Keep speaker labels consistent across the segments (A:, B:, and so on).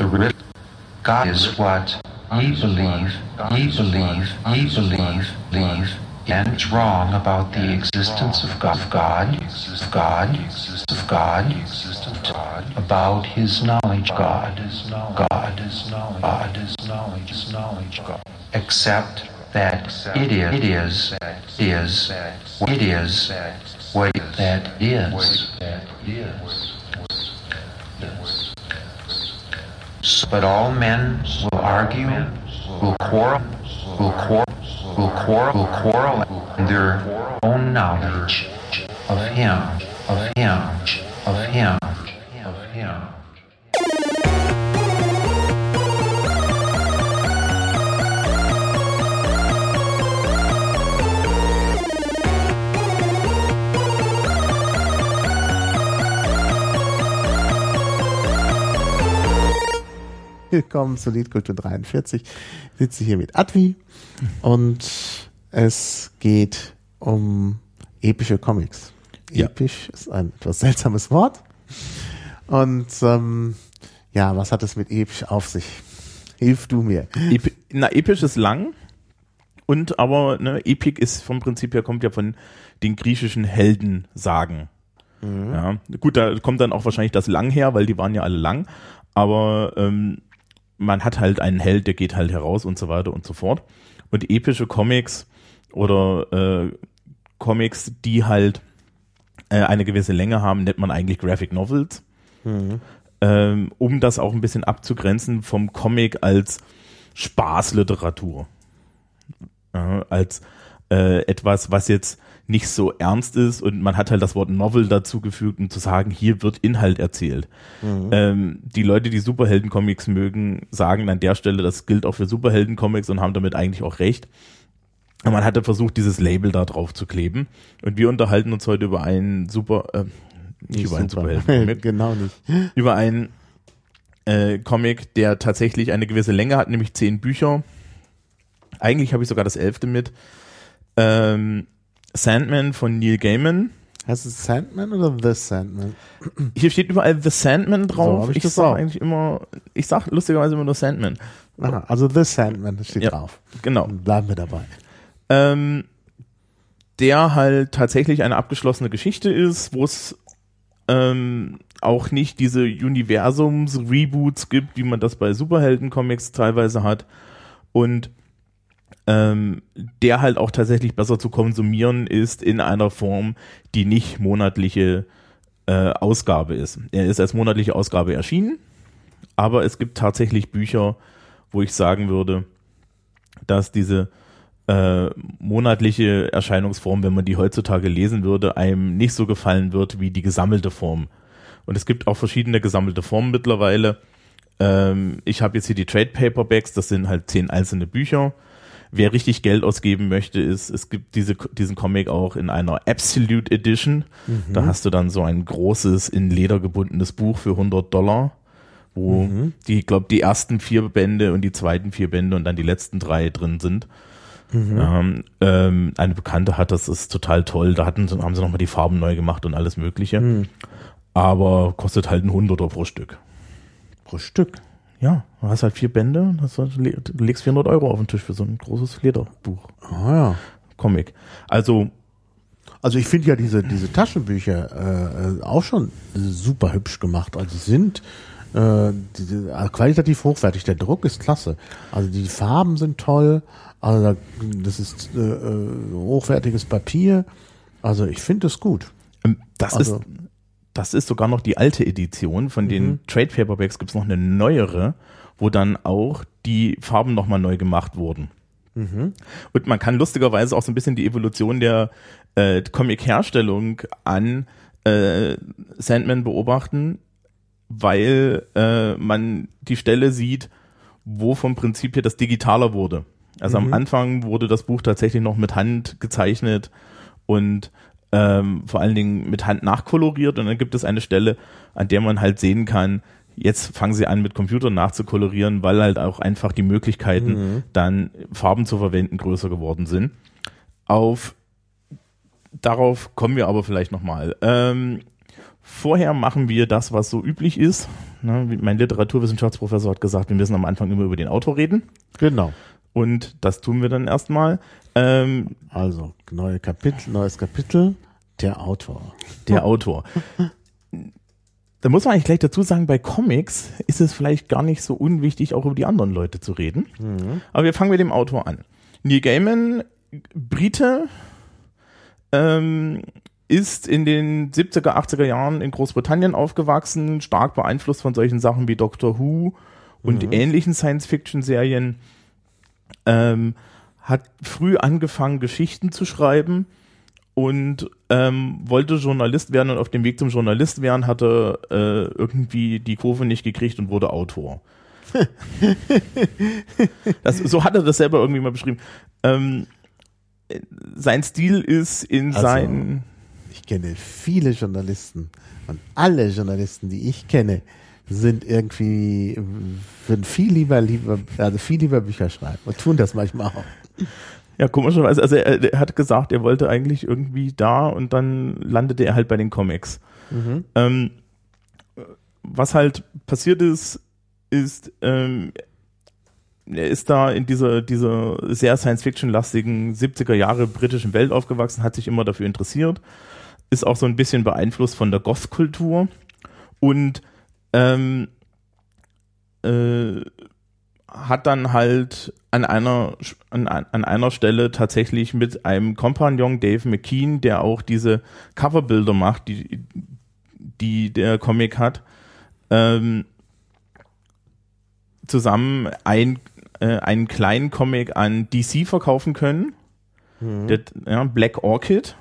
A: the real God is what ye believe, ye believe, ye believe, believe, and wrong about the existence of God, of God, of God, of God, about His knowledge, God, God, God, God, except that it is, it is, is, it is, what that is. But all men will argue, will quarrel, will quarrel, will quarrel, will quarrel in their own knowledge of Him, of Him, of Him, of Him.
B: Willkommen zu Liedkultur 43. Ich sitze hier mit Advi und es geht um epische Comics.
C: Ja.
B: Episch ist ein etwas seltsames Wort. Und ähm, ja, was hat es mit episch auf sich? Hilf du mir.
C: Epi na, episch ist lang und aber ne, Epik ist vom Prinzip her kommt ja von den griechischen Heldensagen. Ja, gut, da kommt dann auch wahrscheinlich das lang her, weil die waren ja alle lang, aber ähm, man hat halt einen Held, der geht halt heraus und so weiter und so fort. Und epische Comics oder äh, Comics, die halt äh, eine gewisse Länge haben, nennt man eigentlich Graphic Novels. Ähm, um das auch ein bisschen abzugrenzen vom Comic als Spaßliteratur. Ja, als äh, etwas, was jetzt nicht so ernst ist und man hat halt das Wort Novel dazugefügt, um zu sagen, hier wird Inhalt erzählt. Ähm, die Leute, die Superhelden-Comics mögen, sagen an der Stelle, das gilt auch für Superhelden-Comics und haben damit eigentlich auch recht. Und man hatte versucht, dieses Label da drauf zu kleben. Und wir unterhalten uns heute über einen Super, äh, nicht, über einen
B: super.
C: Superhelden-Comic,
B: genau nicht.
C: über einen äh, Comic, der tatsächlich eine gewisse Länge hat, nämlich zehn Bücher. Eigentlich habe ich sogar das elfte mit. Ähm, Sandman von Neil Gaiman.
B: Heißt es Sandman oder The Sandman?
C: Hier steht überall The Sandman
B: So
C: drauf.
B: hab ich
C: ich
B: das
C: sag
B: auch.
C: eigentlich immer, ich sag lustigerweise immer nur Sandman.
B: Aha, also The Sandman steht
C: Ja.
B: drauf.
C: Genau.
B: Dann bleiben wir dabei.
C: ähm, der halt tatsächlich eine abgeschlossene Geschichte ist, wo es ähm, auch nicht diese Universums-Reboots gibt, wie man das bei Superhelden-Comics teilweise hat. Und ähm, der halt auch tatsächlich besser zu konsumieren ist in einer Form, die nicht monatliche äh, Ausgabe ist. Er ist als monatliche Ausgabe erschienen, aber es gibt tatsächlich Bücher, wo ich sagen würde, dass diese äh, monatliche Erscheinungsform, wenn man die heutzutage lesen würde, einem nicht so gefallen wird wie die gesammelte Form. Und es gibt auch verschiedene gesammelte Formen mittlerweile. Ähm, ich habe jetzt hier die Trade Paperbacks, das sind halt zehn einzelne Bücher. Wer richtig Geld ausgeben möchte, ist, es gibt diese, diesen Comic auch in einer Absolute Edition. Da hast du dann so ein großes, in Leder gebundenes Buch für 100 Dollar, wo die, ich glaube, die ersten vier Bände und die zweiten vier Bände und dann die letzten drei drin sind. Ähm, ähm, eine Bekannte hat, das ist total toll. Da hatten, haben sie nochmal die Farben neu gemacht und alles Mögliche. Aber kostet halt ein Hunderter pro Stück.
B: Pro Stück.
C: Ja, du hast halt vier Bände, hast halt, legst 400 Euro auf den Tisch für so ein großes Lederbuch.
B: Ah ja.
C: Comic. Also,
B: Also ich finde ja diese, diese Taschenbücher äh, auch schon super hübsch gemacht. Also sind äh, diese, äh, qualitativ hochwertig. Der Druck ist klasse. Also die Farben sind toll. Also da, das ist äh, äh, hochwertiges Papier. Also ich finde es gut.
C: ähm, das
B: Also-
C: ist, das ist sogar noch die alte Edition. Von den Trade Paperbacks gibt es noch eine neuere, wo dann auch die Farben nochmal neu gemacht wurden. Und man kann lustigerweise auch so ein bisschen die Evolution der äh, Comic-Herstellung an äh, Sandman beobachten, weil äh, man die Stelle sieht, wo vom Prinzip her das digitaler wurde. Also am Anfang wurde das Buch tatsächlich noch mit Hand gezeichnet und ähm, vor allen Dingen mit Hand nachkoloriert und dann gibt es eine Stelle, an der man halt sehen kann, jetzt fangen sie an mit Computern nachzukolorieren, weil halt auch einfach die Möglichkeiten, dann Farben zu verwenden, größer geworden sind. Auf darauf kommen wir aber vielleicht nochmal. Ähm, vorher machen wir das, was so üblich ist. Ne, mein Literaturwissenschaftsprofessor hat gesagt, wir müssen am Anfang immer über den Autor reden.
B: Genau.
C: Und das tun wir dann erstmal. Ähm,
B: Also, neue Kapitel, neues Kapitel, der Autor.
C: der Autor. Da muss man eigentlich gleich dazu sagen, bei Comics ist es vielleicht gar nicht so unwichtig, auch über die anderen Leute zu reden. Aber wir fangen mit dem Autor an. Neil Gaiman, Brite, ähm, ist in den 70er, 80er Jahren in Großbritannien aufgewachsen, stark beeinflusst von solchen Sachen wie Doctor Who und ähnlichen Science-Fiction-Serien. Ähm, hat früh angefangen, Geschichten zu schreiben und ähm, wollte Journalist werden und auf dem Weg zum Journalist werden hatte äh, irgendwie die Kurve nicht gekriegt und wurde Autor. das, so hat er das selber irgendwie mal beschrieben. Ähm, äh, sein Stil ist in
B: Also-
C: seinen
B: Ich kenne viele Journalisten und alle Journalisten, die ich kenne, sind irgendwie, würden viel lieber, lieber, also viel lieber Bücher schreiben und tun das manchmal auch.
C: Ja, komischerweise, also er, er hat gesagt, er wollte eigentlich irgendwie da und dann landete er halt bei den Comics. Ähm, was halt passiert ist, ist, ähm, er ist da in dieser, dieser sehr Science-Fiction-lastigen 70er Jahre britischen Welt aufgewachsen, hat sich immer dafür interessiert, ist auch so ein bisschen beeinflusst von der Goth-Kultur und ähm, äh, hat dann halt an einer, an, an einer Stelle tatsächlich mit einem Kompagnon, Dave McKean, der auch diese Coverbilder macht, die, die der Comic hat, ähm, zusammen ein, äh, einen kleinen Comic an DC verkaufen können, der, ja, Black Orchid.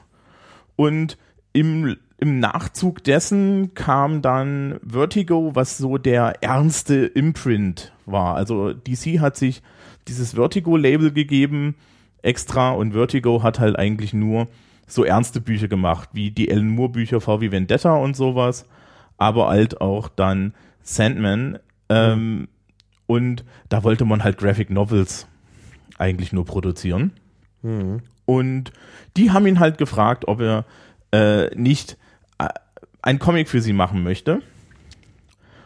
C: Und im, im Nachzug dessen kam dann Vertigo, was so der ernste Imprint war. Also DC hat sich dieses Vertigo-Label gegeben extra und Vertigo hat halt eigentlich nur so ernste Bücher gemacht, wie die Alan Moore-Bücher VW Vendetta und sowas, aber halt auch dann Sandman. Ähm, und da wollte man halt Graphic Novels eigentlich nur produzieren. Und die haben ihn halt gefragt, ob er äh, nicht äh, ein Comic für sie machen möchte.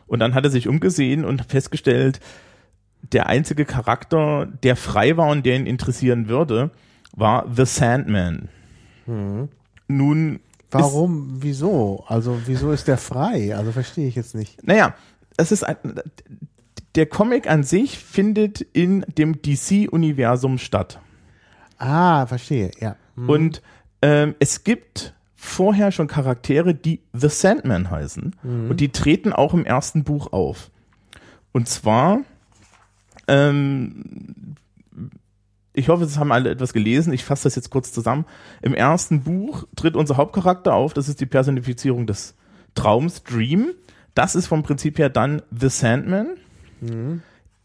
C: Und dann hat er sich umgesehen und festgestellt, der einzige Charakter, der frei war und der ihn interessieren würde, war The Sandman. Nun,
B: Warum, wieso? Also, wieso ist der frei? Also, verstehe ich jetzt nicht.
C: naja, es ist ein, der Comic an sich findet in dem DC-Universum statt.
B: Ah, verstehe, ja. Hm.
C: Und ähm, es gibt vorher schon Charaktere, die The Sandman heißen. Und die treten auch im ersten Buch auf. Und zwar, ähm, ich hoffe, es haben alle etwas gelesen. Ich fasse das jetzt kurz zusammen. Im ersten Buch tritt unser Hauptcharakter auf. Das ist die Personifizierung des Traums, Dream. Das ist vom Prinzip her dann The Sandman.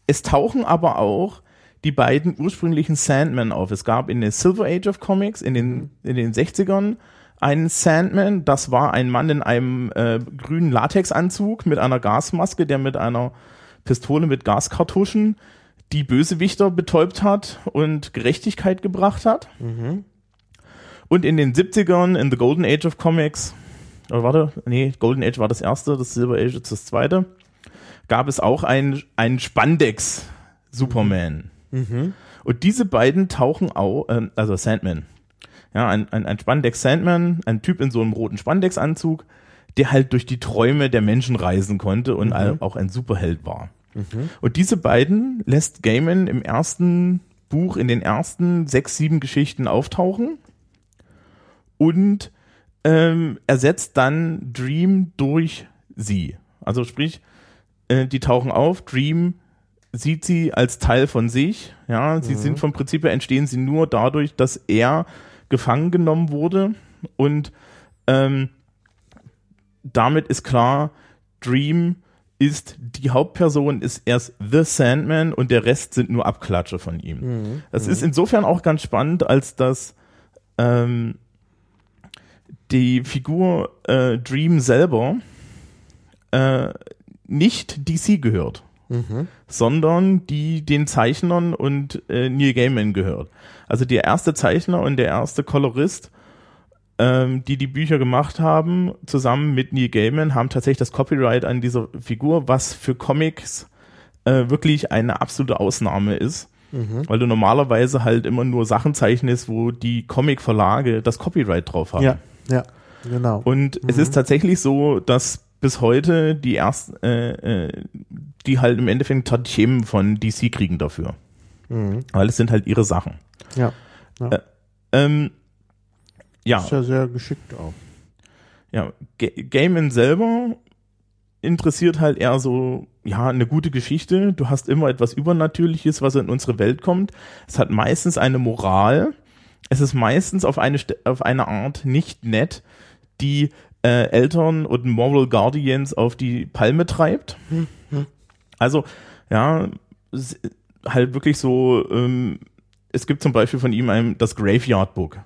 C: Es tauchen aber auch die beiden ursprünglichen Sandmen auf. Es gab in der Silver Age of Comics in den, in den 60ern einen Sandman. Das war ein Mann in einem äh, grünen Latexanzug mit einer Gasmaske, der mit einer Pistole mit Gaskartuschen die Bösewichter betäubt hat und Gerechtigkeit gebracht hat. Und in den 70ern, in The Golden Age of Comics, oder warte, nee, Golden Age war das erste, das Silver Age ist das zweite, gab es auch einen, einen Spandex-Superman. Und diese beiden tauchen auch, ähm, also Sandman, ja, ein, ein, ein Spandex Sandman, ein Typ in so einem roten Spandex-Anzug, der halt durch die Träume der Menschen reisen konnte und all- auch ein Superheld war. Und diese beiden lässt Gaiman im ersten Buch, in den ersten sechs, sieben Geschichten auftauchen und ähm, ersetzt dann Dream durch sie. Also sprich, äh, die tauchen auf, Dream sieht sie als Teil von sich. Ja, sie sind vom Prinzip her entstehen sie nur dadurch, dass er gefangen genommen wurde. Und ähm, damit ist klar, Dream ist die Hauptperson, ist erst The Sandman und der Rest sind nur Abklatsche von ihm. Das ist insofern auch ganz spannend, als dass ähm, die Figur äh, Dream selber äh, nicht DC gehört, sondern die den Zeichnern und äh, Neil Gaiman gehört. Also der erste Zeichner und der erste Kolorist ähm, die die Bücher gemacht haben, zusammen mit Neil Gaiman, haben tatsächlich das Copyright an dieser Figur, was für Comics äh, wirklich eine absolute Ausnahme ist. Weil du normalerweise halt immer nur Sachen zeichnest, wo die Comic-Verlage das Copyright drauf haben.
B: Ja, ja, genau.
C: Und es ist tatsächlich so, dass bis heute die ersten, äh, äh, die halt im Endeffekt Tantiemen von DC kriegen dafür.
B: Mhm.
C: Weil es sind halt ihre Sachen.
B: Ja.
C: Ähm, ja,
B: Ist ja sehr geschickt auch.
C: ja, Ga- Gaiman selber interessiert halt eher so, ja, eine gute Geschichte. Du hast immer etwas Übernatürliches, was in unsere Welt kommt. Es hat meistens eine Moral. Es ist meistens auf eine, St- auf eine Art nicht nett, die äh, Eltern und Moral Guardians auf die Palme treibt. Also, ja, halt wirklich so, ähm, es gibt zum Beispiel von ihm ein, das Graveyard Book.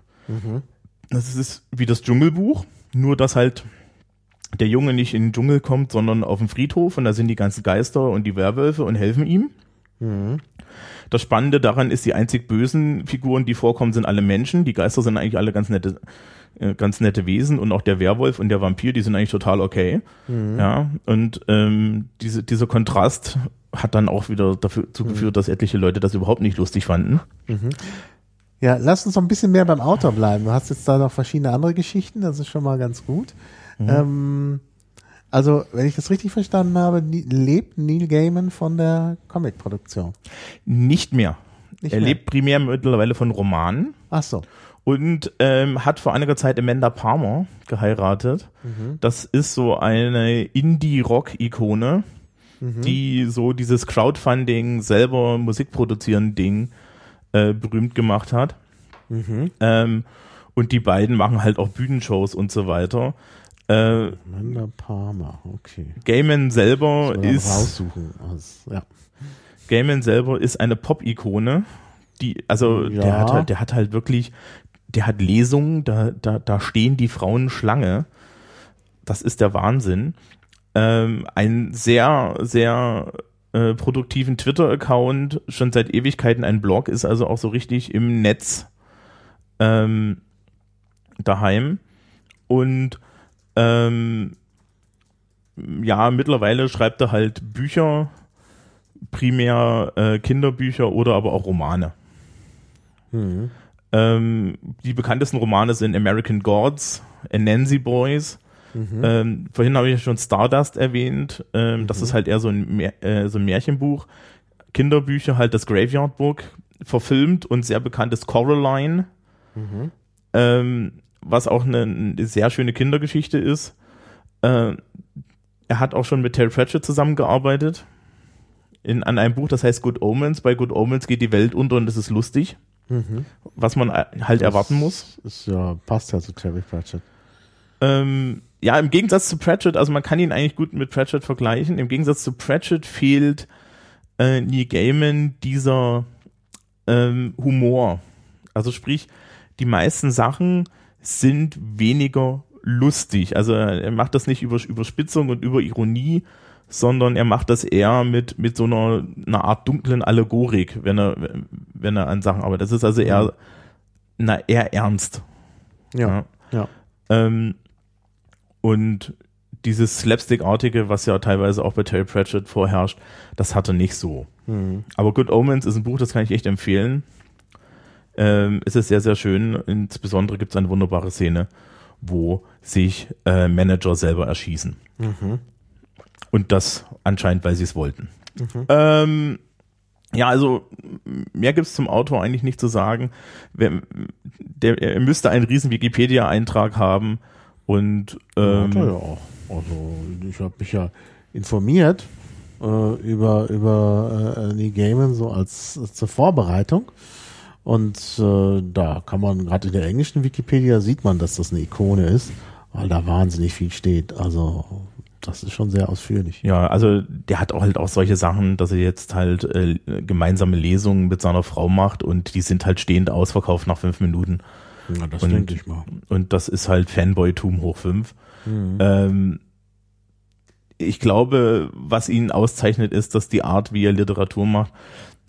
C: Das ist wie das Dschungelbuch, nur dass halt der Junge nicht in den Dschungel kommt, sondern auf den Friedhof und da sind die ganzen Geister und die Werwölfe und helfen ihm. Das Spannende daran ist, die einzig bösen Figuren, die vorkommen, sind alle Menschen. Die Geister sind eigentlich alle ganz nette, ganz nette Wesen und auch der Werwolf und der Vampir, die sind eigentlich total okay. Ja, und ähm, diese, dieser Kontrast hat dann auch wieder dafür zugeführt, dass etliche Leute das überhaupt nicht lustig fanden.
B: Ja, lass uns noch ein bisschen mehr beim Autor bleiben. Du hast jetzt da noch verschiedene andere Geschichten, das ist schon mal ganz gut.
C: Mhm.
B: Ähm, also, wenn ich das richtig verstanden habe, lebt Neil Gaiman von der Comic-Produktion.
C: Nicht mehr.
B: Nicht
C: er
B: mehr.
C: lebt primär mittlerweile von Romanen.
B: Ach so.
C: und ähm, hat vor einiger Zeit Amanda Palmer geheiratet. Das ist so eine Indie-Rock-Ikone, die so dieses Crowdfunding, selber Musik produzieren Ding äh, berühmt gemacht hat. Ähm, und die beiden machen halt auch Bühnenshows und so weiter. Äh,
B: Amanda Palmer, okay.
C: Gaiman selber ist
B: raussuchen. Also, ja.
C: Gaiman selber ist eine Pop-Ikone, die, also
B: Ja.
C: der hat halt, der hat halt wirklich, der hat Lesungen, da, da, da stehen die Frauen Schlange. Das ist der Wahnsinn. Ähm, ein sehr, sehr äh, produktiven Twitter-Account, schon seit Ewigkeiten ein Blog, ist also auch so richtig im Netz ähm, daheim. Und ähm, ja, mittlerweile schreibt er halt Bücher, primär äh, Kinderbücher oder aber auch Romane.
B: Mhm.
C: Ähm, die bekanntesten Romane sind American Gods, Nancy Boys. Ähm, vorhin habe ich ja schon Stardust erwähnt. Ähm, Das ist halt eher so ein, äh, so ein Märchenbuch. Kinderbücher halt das Graveyard Book, verfilmt und sehr bekanntes Coraline, ähm, was auch eine, eine sehr schöne Kindergeschichte ist. Äh, er hat auch schon mit Terry Pratchett zusammengearbeitet in, an einem Buch, das heißt Good Omens. Bei Good Omens geht die Welt unter und es ist lustig, was man äh, halt erwarten muss.
B: Ist ja, passt ja zu Terry Pratchett.
C: Ähm, ja, im Gegensatz zu Pratchett, also man kann ihn eigentlich gut mit Pratchett vergleichen. Im Gegensatz zu Pratchett fehlt äh, Neil Gaiman dieser ähm, Humor. Also sprich, die meisten Sachen sind weniger lustig. Also er macht das nicht über Überspitzung und über Ironie, sondern er macht das eher mit, mit so einer, einer Art dunklen Allegorik, wenn er, wenn er an Sachen arbeitet. Das ist also eher, na, eher ernst.
B: Ja. Ja.
C: Ähm, und dieses Slapstick-artige, was ja teilweise auch bei Terry Pratchett vorherrscht, das hatte nicht so. Aber Good Omens ist ein Buch, das kann ich echt empfehlen. Ähm, es ist sehr, sehr schön. Insbesondere gibt es eine wunderbare Szene, wo sich äh, Manager selber erschießen. Und das anscheinend, weil sie es wollten. Ähm, ja, also mehr gibt's zum Autor eigentlich nicht zu sagen. Wer, der, er müsste einen riesen Wikipedia-Eintrag haben und ähm,
B: Hat er ja auch. Also ich habe mich ja informiert äh, über über äh, Neil Gaiman so als, als zur Vorbereitung und äh, da kann man gerade in der englischen Wikipedia sieht man, dass das eine Ikone ist, weil da wahnsinnig viel steht. Also das ist schon sehr ausführlich.
C: Ja, also der hat auch halt auch solche Sachen, dass er jetzt halt äh, gemeinsame Lesungen mit seiner Frau macht und die sind halt stehend ausverkauft nach fünf Minuten.
B: Ja, das
C: Und-
B: denke ich mal.
C: Und das ist halt Fanboy-Tum hoch fünf. Ähm, ich glaube, was ihn auszeichnet, ist, dass die Art, wie er Literatur macht,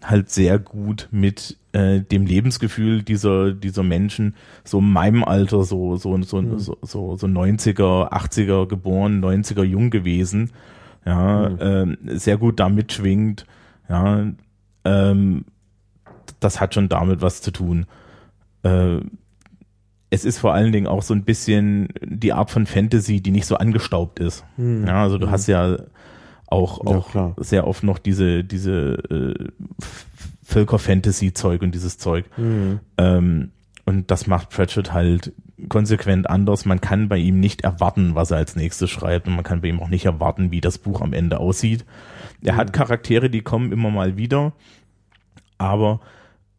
C: halt sehr gut mit äh, dem Lebensgefühl dieser dieser Menschen so in meinem Alter so so so
B: Mhm.
C: so, so, so 90er 80er geboren 90er jung gewesen ja
B: Mhm.
C: ähm, sehr gut da mitschwingt ja ähm, das hat schon damit was zu tun äh, es ist vor allen Dingen auch so ein bisschen die Art von Fantasy, die nicht so angestaubt ist.
B: Mhm.
C: Ja, also du hast ja auch,
B: Ja,
C: auch
B: klar.
C: sehr oft noch diese, diese äh, Völker-Fantasy-Zeug und dieses Zeug.
B: Mhm.
C: Ähm, und das macht Pratchett halt konsequent anders. Man kann bei ihm nicht erwarten, was er als nächstes schreibt und man kann bei ihm auch nicht erwarten, wie das Buch am Ende aussieht. Er hat Charaktere, die kommen immer mal wieder, aber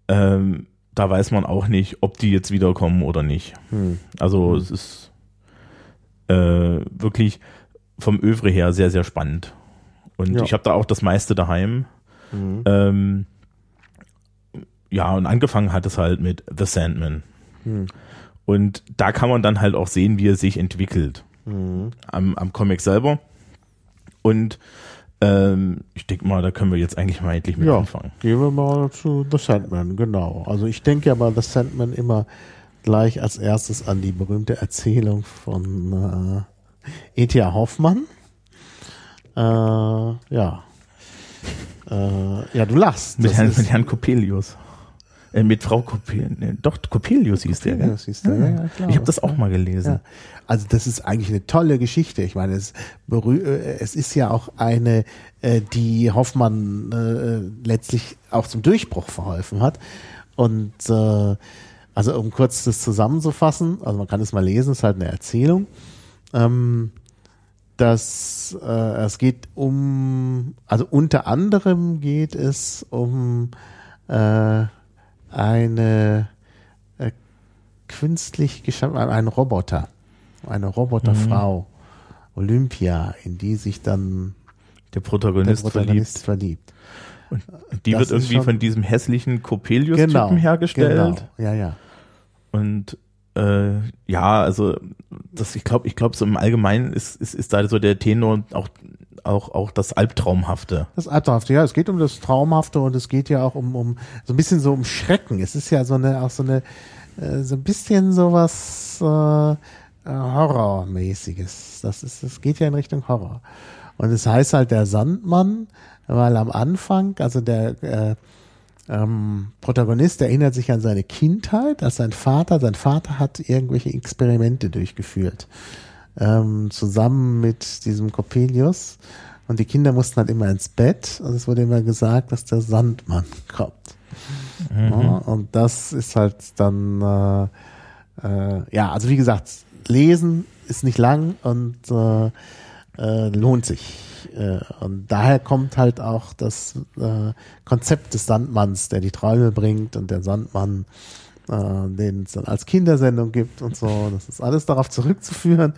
C: ähm, da weiß man auch nicht, ob die jetzt wiederkommen oder nicht.
B: Hm.
C: Also es ist äh, wirklich vom Övre her sehr, sehr spannend. Und
B: Ja.
C: ich habe da auch das meiste daheim.
B: Mhm.
C: Ähm, ja, und angefangen hat es halt mit The Sandman.
B: Hm.
C: Und da kann man dann halt auch sehen, wie er sich entwickelt
B: Mhm.
C: am, am Comic selber. Und ähm, ich denke mal, da können wir jetzt eigentlich mal endlich mit
B: Ja,
C: anfangen.
B: gehen wir mal zu The Sandman, genau. Also ich denke ja bei The Sandman immer gleich als erstes an die berühmte Erzählung von äh, E.T.A. Hoffmann. Äh, ja. Äh, ja, du lachst.
C: Mit Herrn, mit Herrn Coppelius. Äh, mit Frau Coppelius. Nee, doch, Coppelius hieß der, gell?
B: Hieß der, ja, ja, klar.
C: ich habe das auch mal gelesen.
B: Ja. Also das ist eigentlich eine tolle Geschichte. Ich meine, es, äh, es ist ja auch eine, äh, die Hoffmann äh, letztlich auch zum Durchbruch verholfen hat. Und also um kurz das zusammenzufassen, also man kann es mal lesen, es ist halt eine Erzählung. Ähm, dass äh, es geht um, also unter anderem geht es um äh, eine äh, künstlich geschaffen, einen Roboter, eine Roboterfrau, Olympia, in die sich dann
C: Der
B: der
C: Protagonist,
B: Protagonist verliebt.
C: verliebt. Die
B: Das
C: wird irgendwie
B: schon-
C: von diesem hässlichen Coppelius-Typen hergestellt.
B: Genau. Ja, ja.
C: Und äh, ja, also das, ich glaube, ich glaube, so im Allgemeinen ist, ist, ist da so der Tenor auch, auch, auch das Albtraumhafte.
B: Das Albtraumhafte, ja, es geht um das Traumhafte und es geht ja auch um, um so ein bisschen so um Schrecken. Es ist ja so eine, auch so eine, äh, so ein bisschen sowas äh, Horrormäßiges. Das ist, es geht ja in Richtung Horror. Und es heißt halt der Sandmann, weil am Anfang, also der äh, ähm, Protagonist erinnert sich an seine Kindheit, als sein Vater, sein Vater hat irgendwelche Experimente durchgeführt, ähm, zusammen mit diesem Coppelius. Und die Kinder mussten halt immer ins Bett und es wurde immer gesagt, dass der Sandmann kommt. Ja, und das ist halt dann, äh, äh, ja, also wie gesagt, lesen ist nicht lang und äh, äh, lohnt sich. Äh, und daher kommt halt auch das äh, Konzept des Sandmanns, der die Träume bringt und der Sandmann, äh, den es dann als Kindersendung gibt und so. Das ist alles darauf zurückzuführen.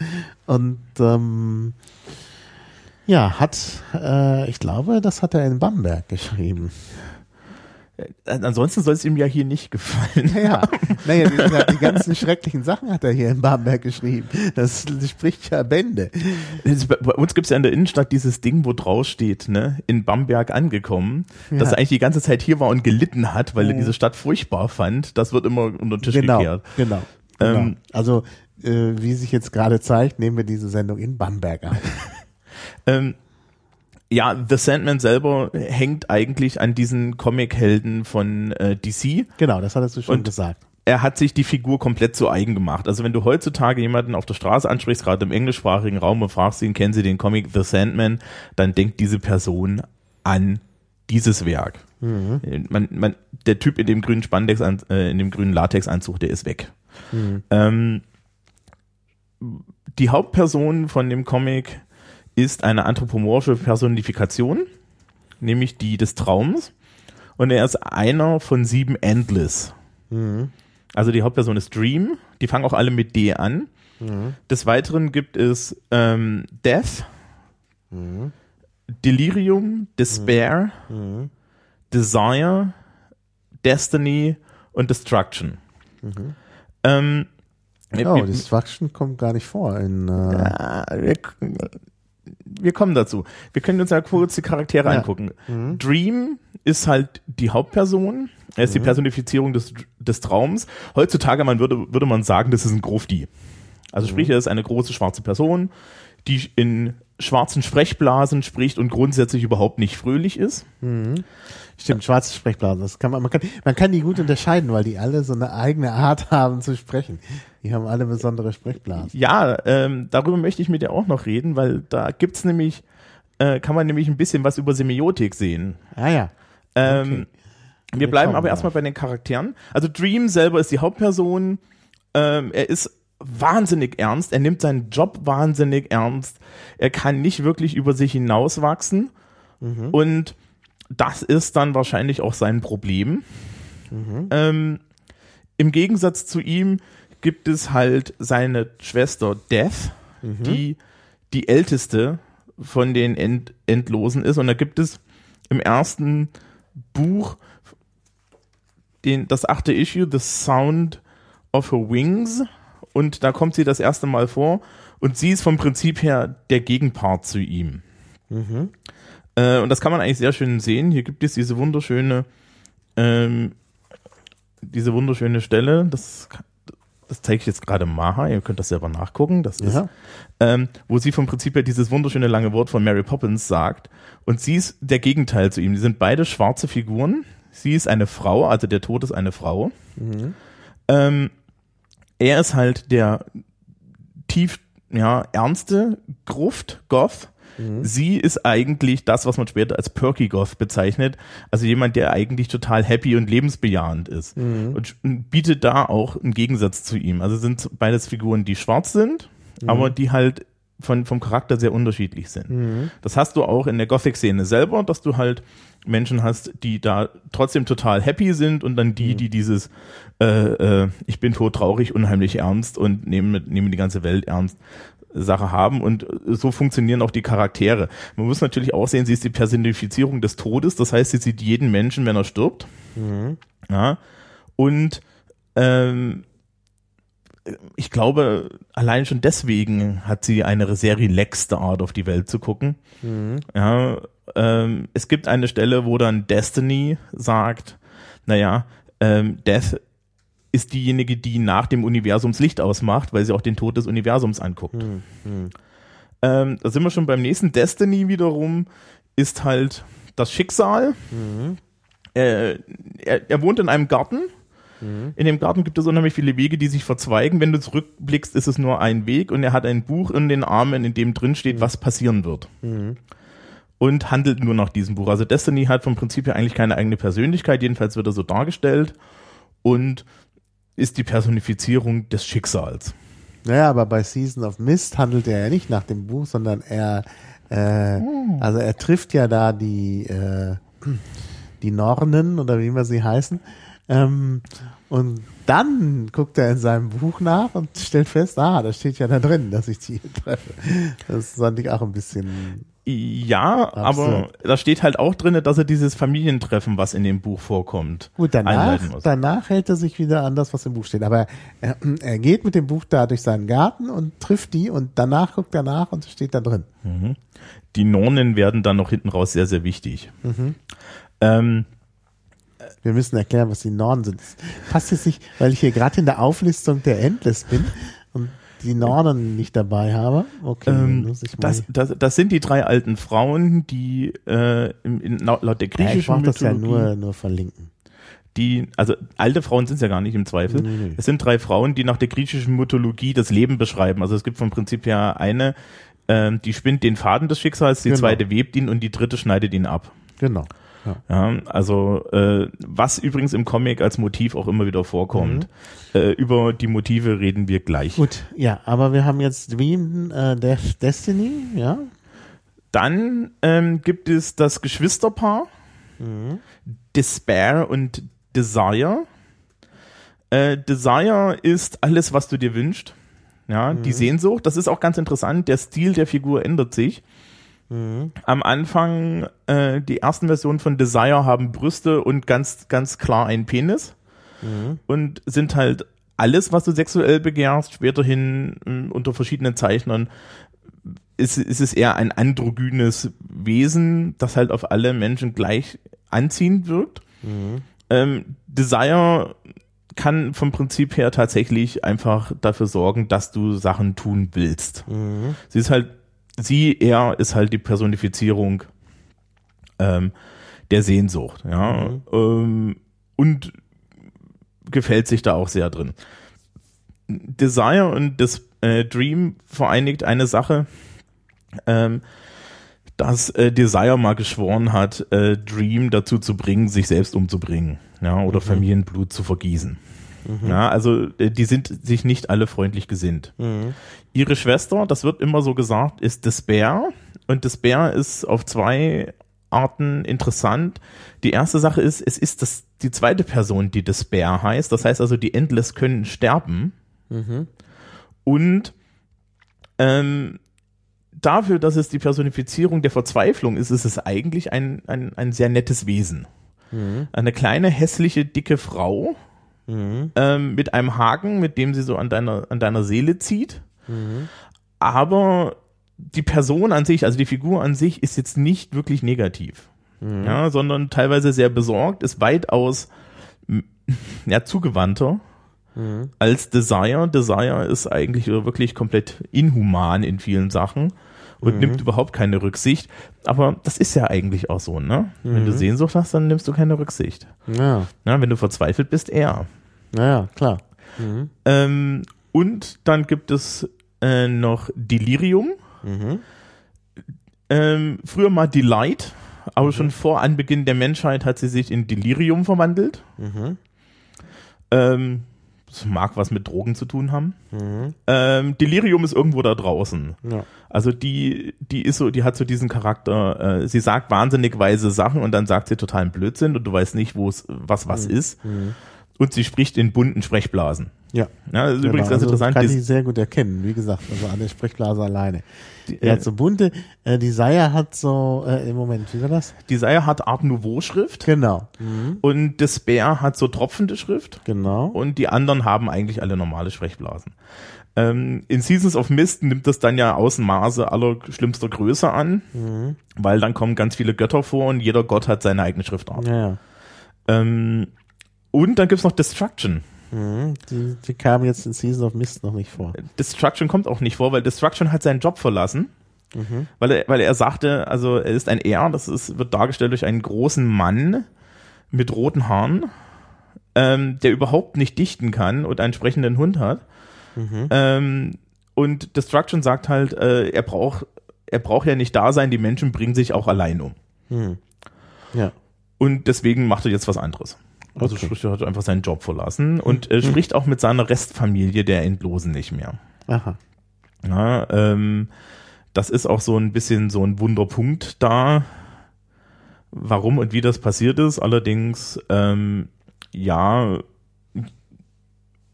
B: Und ähm, ja, hat, äh, ich glaube, das hat er in Bamberg geschrieben.
C: Äh, Ansonsten soll es ihm ja hier nicht gefallen.
B: Naja, naja gesagt, die ganzen schrecklichen Sachen hat er hier in Bamberg geschrieben. Das, spricht ja Bände.
C: Es- Bei uns gibt's ja in der Innenstadt dieses Ding, wo draus steht, ne, in Bamberg angekommen, dass
B: Ja.
C: er eigentlich die ganze Zeit hier war und gelitten hat, weil er diese Stadt furchtbar fand. Das wird immer unter den Tisch
B: Genau,
C: gekehrt.
B: genau. genau.
C: Ähm,
B: also, äh, wie sich jetzt gerade zeigt, nehmen wir diese Sendung in Bamberg auf.
C: Ähm, ja, The Sandman selber hängt eigentlich an diesen Comic-Helden von äh, DC.
B: Genau, das hattest du schon
C: Und-
B: gesagt.
C: Er hat sich die Figur komplett zu eigen gemacht. Also wenn du heutzutage jemanden auf der Straße ansprichst, gerade im englischsprachigen Raum und fragst ihn, kennen Sie den Comic The Sandman, dann denkt diese Person an dieses Werk. Man, man, der Typ in dem grünen Spandex, äh, in dem grünen Latexanzug, der ist weg. Ähm, die Hauptperson von dem Comic ist eine anthropomorphische Personifikation, nämlich die des Traums. Und er ist einer von sieben Endless. Also die Hauptperson ist Dream. Die fangen auch alle mit D an. Des Weiteren gibt es ähm, Death, Delirium, Despair, Desire, Destiny. Und Destruction. Ähm, wir-
B: Oh, Destruction kommt gar nicht vor in, äh,
C: Ah, wir, wir kommen dazu. Wir können uns ja kurz die Charaktere
B: Ja.
C: angucken. Dream ist halt die Hauptperson. Er ist die Personifizierung des, des Traums. Heutzutage man würde, würde man sagen, das ist ein Grufti. Also sprich, er ist eine große schwarze Person, die in schwarzen Sprechblasen spricht und grundsätzlich überhaupt nicht fröhlich ist.
B: Stimmt, schwarze Sprechblasen. Das kann man, man, kann, man kann die gut unterscheiden, weil die alle so eine eigene Art haben zu sprechen. Die haben alle besondere Sprechblasen.
C: Ja, ähm, darüber möchte ich mit dir auch noch reden, weil da gibt's nämlich, äh, kann man nämlich ein bisschen was über Semiotik sehen.
B: Ah ja.
C: Ähm, Wir
B: Wir
C: bleiben aber erstmal bei den Charakteren. Also Dream selber ist die Hauptperson. Ähm, er ist wahnsinnig ernst. Er nimmt seinen Job wahnsinnig ernst. Er kann nicht wirklich über sich hinauswachsen. Und das ist dann wahrscheinlich auch sein Problem. Ähm, Im Gegensatz zu ihm gibt es halt seine Schwester Death, die die älteste von den End Endlosen ist. Und da gibt es im ersten Buch den, das achte Issue, The Sound of Her Wings. Und da kommt sie das erste Mal vor. Und sie ist vom Prinzip her der Gegenpart zu ihm. Äh, und das kann man eigentlich sehr schön sehen. Hier gibt es diese wunderschöne, ähm, diese wunderschöne Stelle. Das, das zeige ich jetzt gerade Maha. Ihr könnt das selber nachgucken. Das ist,
B: Ja.
C: ähm, wo sie vom Prinzip her dieses wunderschöne lange Wort von Mary Poppins sagt. Und sie ist der Gegenteil zu ihm. Die sind beide schwarze Figuren. Sie ist eine Frau, also der Tod ist eine Frau. Ähm, er ist halt der tief, ja, ernste Gruft, Goth. Sie ist eigentlich das, was man später als Perky Goth bezeichnet. Also jemand, der eigentlich total happy und lebensbejahend ist. Und sch- bietet da auch einen Gegensatz zu ihm. Also sind beides Figuren, die schwarz sind, aber die halt von, vom Charakter sehr unterschiedlich sind. Das hast du auch in der Gothic-Szene selber, dass du halt Menschen hast, die da trotzdem total happy sind und dann die, die dieses äh, äh, ich bin todtraurig, unheimlich ernst und nehme, nehme die ganze Welt ernst Sache haben und so funktionieren auch die Charaktere. Man muss natürlich auch sehen, sie ist die Personifizierung des Todes, das heißt, sie sieht jeden Menschen, wenn er stirbt. Ja. Und ähm, ich glaube, allein schon deswegen hat sie eine sehr relaxte Art, auf die Welt zu gucken. Ja, ähm, es gibt eine Stelle, wo dann Destiny sagt, naja, ähm, Death ist diejenige, die nach dem Universums Licht ausmacht, weil sie auch den Tod des Universums anguckt. Ähm, da sind wir schon beim nächsten. Destiny wiederum ist halt das Schicksal. Äh, er, er wohnt in einem Garten. In dem Garten gibt es unheimlich viele Wege, die sich verzweigen. Wenn du zurückblickst, ist es nur ein Weg und er hat ein Buch in den Armen, in dem drin steht, was passieren wird. Und handelt nur nach diesem Buch. Also Destiny hat vom Prinzip her eigentlich keine eigene Persönlichkeit, jedenfalls wird er so dargestellt und ist die Personifizierung des Schicksals.
B: Naja, aber bei Season of Mist handelt er ja nicht nach dem Buch, sondern er, äh, also er trifft ja da die, äh, die Nornen oder wie immer sie heißen. Ähm, und dann guckt er in seinem Buch nach und stellt fest, ah, da steht ja da drin, dass ich die treffe. Das fand ich auch ein bisschen,
C: Ja, aber
B: Absurd.
C: da steht halt auch drin, dass er dieses Familientreffen, was in dem Buch vorkommt,
B: gut, danach, danach hält er sich wieder an das, was im Buch steht. Aber er, er geht mit dem Buch da durch seinen Garten und trifft die und danach guckt er nach und es steht da drin.
C: Die Nornen werden dann noch hinten raus sehr, sehr wichtig. Ähm,
B: Wir müssen erklären, was die Norden sind. Das passt jetzt nicht, weil ich hier gerade in der Auflistung der Endless bin die Norden nicht dabei habe. Okay,
C: ähm,
B: muss ich mal.
C: das, das, das sind die drei alten Frauen, die äh, im, in, laut der
B: ja, ich
C: griechischen
B: das ja nur, nur verlinken.
C: die, also alte Frauen sind es ja gar nicht im Zweifel.
B: Nee, nee.
C: Es sind drei Frauen, die nach der griechischen Mythologie das Leben beschreiben. Also es gibt vom Prinzip her eine, ähm, die spinnt den Faden des Schicksals, die
B: Genau.
C: zweite webt ihn und die dritte schneidet ihn ab.
B: Genau. Ja.
C: Ja, also äh, was übrigens im Comic als Motiv auch immer wieder vorkommt. Äh, über die Motive reden wir gleich.
B: Mhm. Gut, ja, aber wir haben jetzt Dream äh, Death Destiny, ja.
C: Dann ähm, gibt es das Geschwisterpaar Despair und Desire. Äh, Desire ist alles, was du dir wünschst. Ja, die Sehnsucht. Das ist auch ganz interessant. Der Stil der Figur ändert sich. Am Anfang, äh, die ersten Versionen von Desire haben Brüste und ganz, ganz klar einen Penis. Und sind halt alles, was du sexuell begehrst, späterhin mh, unter verschiedenen Zeichnern ist, ist es eher ein androgynes Wesen, das halt auf alle Menschen gleich anziehend wirkt. Ähm, Desire kann vom Prinzip her tatsächlich einfach dafür sorgen, dass du Sachen tun willst. Sie ist halt, sie, er ist halt die Personifizierung ähm, der Sehnsucht, ja. Ähm, und gefällt sich da auch sehr drin. Desire und das äh, Dream vereinigt eine Sache, ähm, dass äh, Desire mal geschworen hat, äh, Dream dazu zu bringen, sich selbst umzubringen, ja, oder Familienblut zu vergießen. Ja, also äh, die sind sich nicht alle freundlich gesinnt. Ihre Schwester, das wird immer so gesagt, ist Despair und Despair ist auf zwei Arten interessant. Die erste Sache ist, es ist das, die zweite Person, die Despair heißt. Das heißt also, die Endless können sterben. Und ähm, dafür, dass es die Personifizierung der Verzweiflung ist, ist es eigentlich ein, ein, ein sehr nettes Wesen. Eine kleine, hässliche, dicke Frau ähm, mit einem Haken, mit dem sie so an deiner, an deiner Seele zieht. Aber die Person an sich, also die Figur an sich, ist jetzt nicht wirklich negativ. Ja, sondern teilweise sehr besorgt, ist weitaus ja, zugewandter als Desire. Desire ist eigentlich wirklich komplett inhuman in vielen Sachen und nimmt überhaupt keine Rücksicht. Aber das ist ja eigentlich auch so, ne? Wenn du Sehnsucht hast, dann nimmst du keine Rücksicht.
B: Ja,
C: Ja, wenn du verzweifelt bist, eher.
B: Naja, klar.
C: Ähm, und dann gibt es äh, noch Delirium. Ähm, früher mal Delight, aber schon vor Anbeginn der Menschheit hat sie sich in Delirium verwandelt. Ähm, das mag was mit Drogen zu tun haben. Ähm, Delirium ist irgendwo da draußen.
B: Ja.
C: Also die, die ist so, die hat so diesen Charakter, äh, sie sagt wahnsinnig weise Sachen und dann sagt sie totalen Blödsinn und du weißt nicht, wo es, was was ist. Und sie spricht in bunten Sprechblasen.
B: Ja.
C: Ja, das ist
B: Genau,
C: übrigens ganz
B: also
C: interessant.
B: Kann ich sehr gut erkennen, wie gesagt, also an der Sprechblase alleine.
C: Die,
B: Er
C: äh,
B: hat so bunte, äh, Desire hat so, äh, im Moment, wie war das?
C: Desire hat Art Nouveau Schrift
B: Genau.
C: und Despair hat so tropfende Schrift
B: Genau.
C: und die anderen haben eigentlich alle normale Sprechblasen. Ähm, in Seasons of Mist nimmt das dann ja Außenmaße aller schlimmster Größe an, weil dann kommen ganz viele Götter vor und jeder Gott hat seine eigene Schriftart.
B: Ja, ja.
C: Ähm, und dann gibt's noch Destruction.
B: Mhm. Die, die kamen jetzt in Season of Mist noch nicht vor.
C: Destruction kommt auch nicht vor, weil Destruction hat seinen Job verlassen. Weil, er, weil er sagte, also er ist ein Er, das ist, wird dargestellt durch einen großen Mann mit roten Haaren, ähm, der überhaupt nicht dichten kann und einen sprechenden Hund hat. Ähm, und Destruction sagt halt, äh, er braucht er braucht ja nicht da sein, die Menschen bringen sich auch allein um.
B: Ja.
C: Und deswegen macht er jetzt was anderes. Also
B: Okay.
C: sprich, er hat einfach seinen Job verlassen und äh, spricht auch mit seiner Restfamilie der Endlosen nicht mehr.
B: Aha.
C: Ja, ähm, das ist auch so ein bisschen so ein Wunderpunkt da, warum und wie das passiert ist. Allerdings, ähm, ja,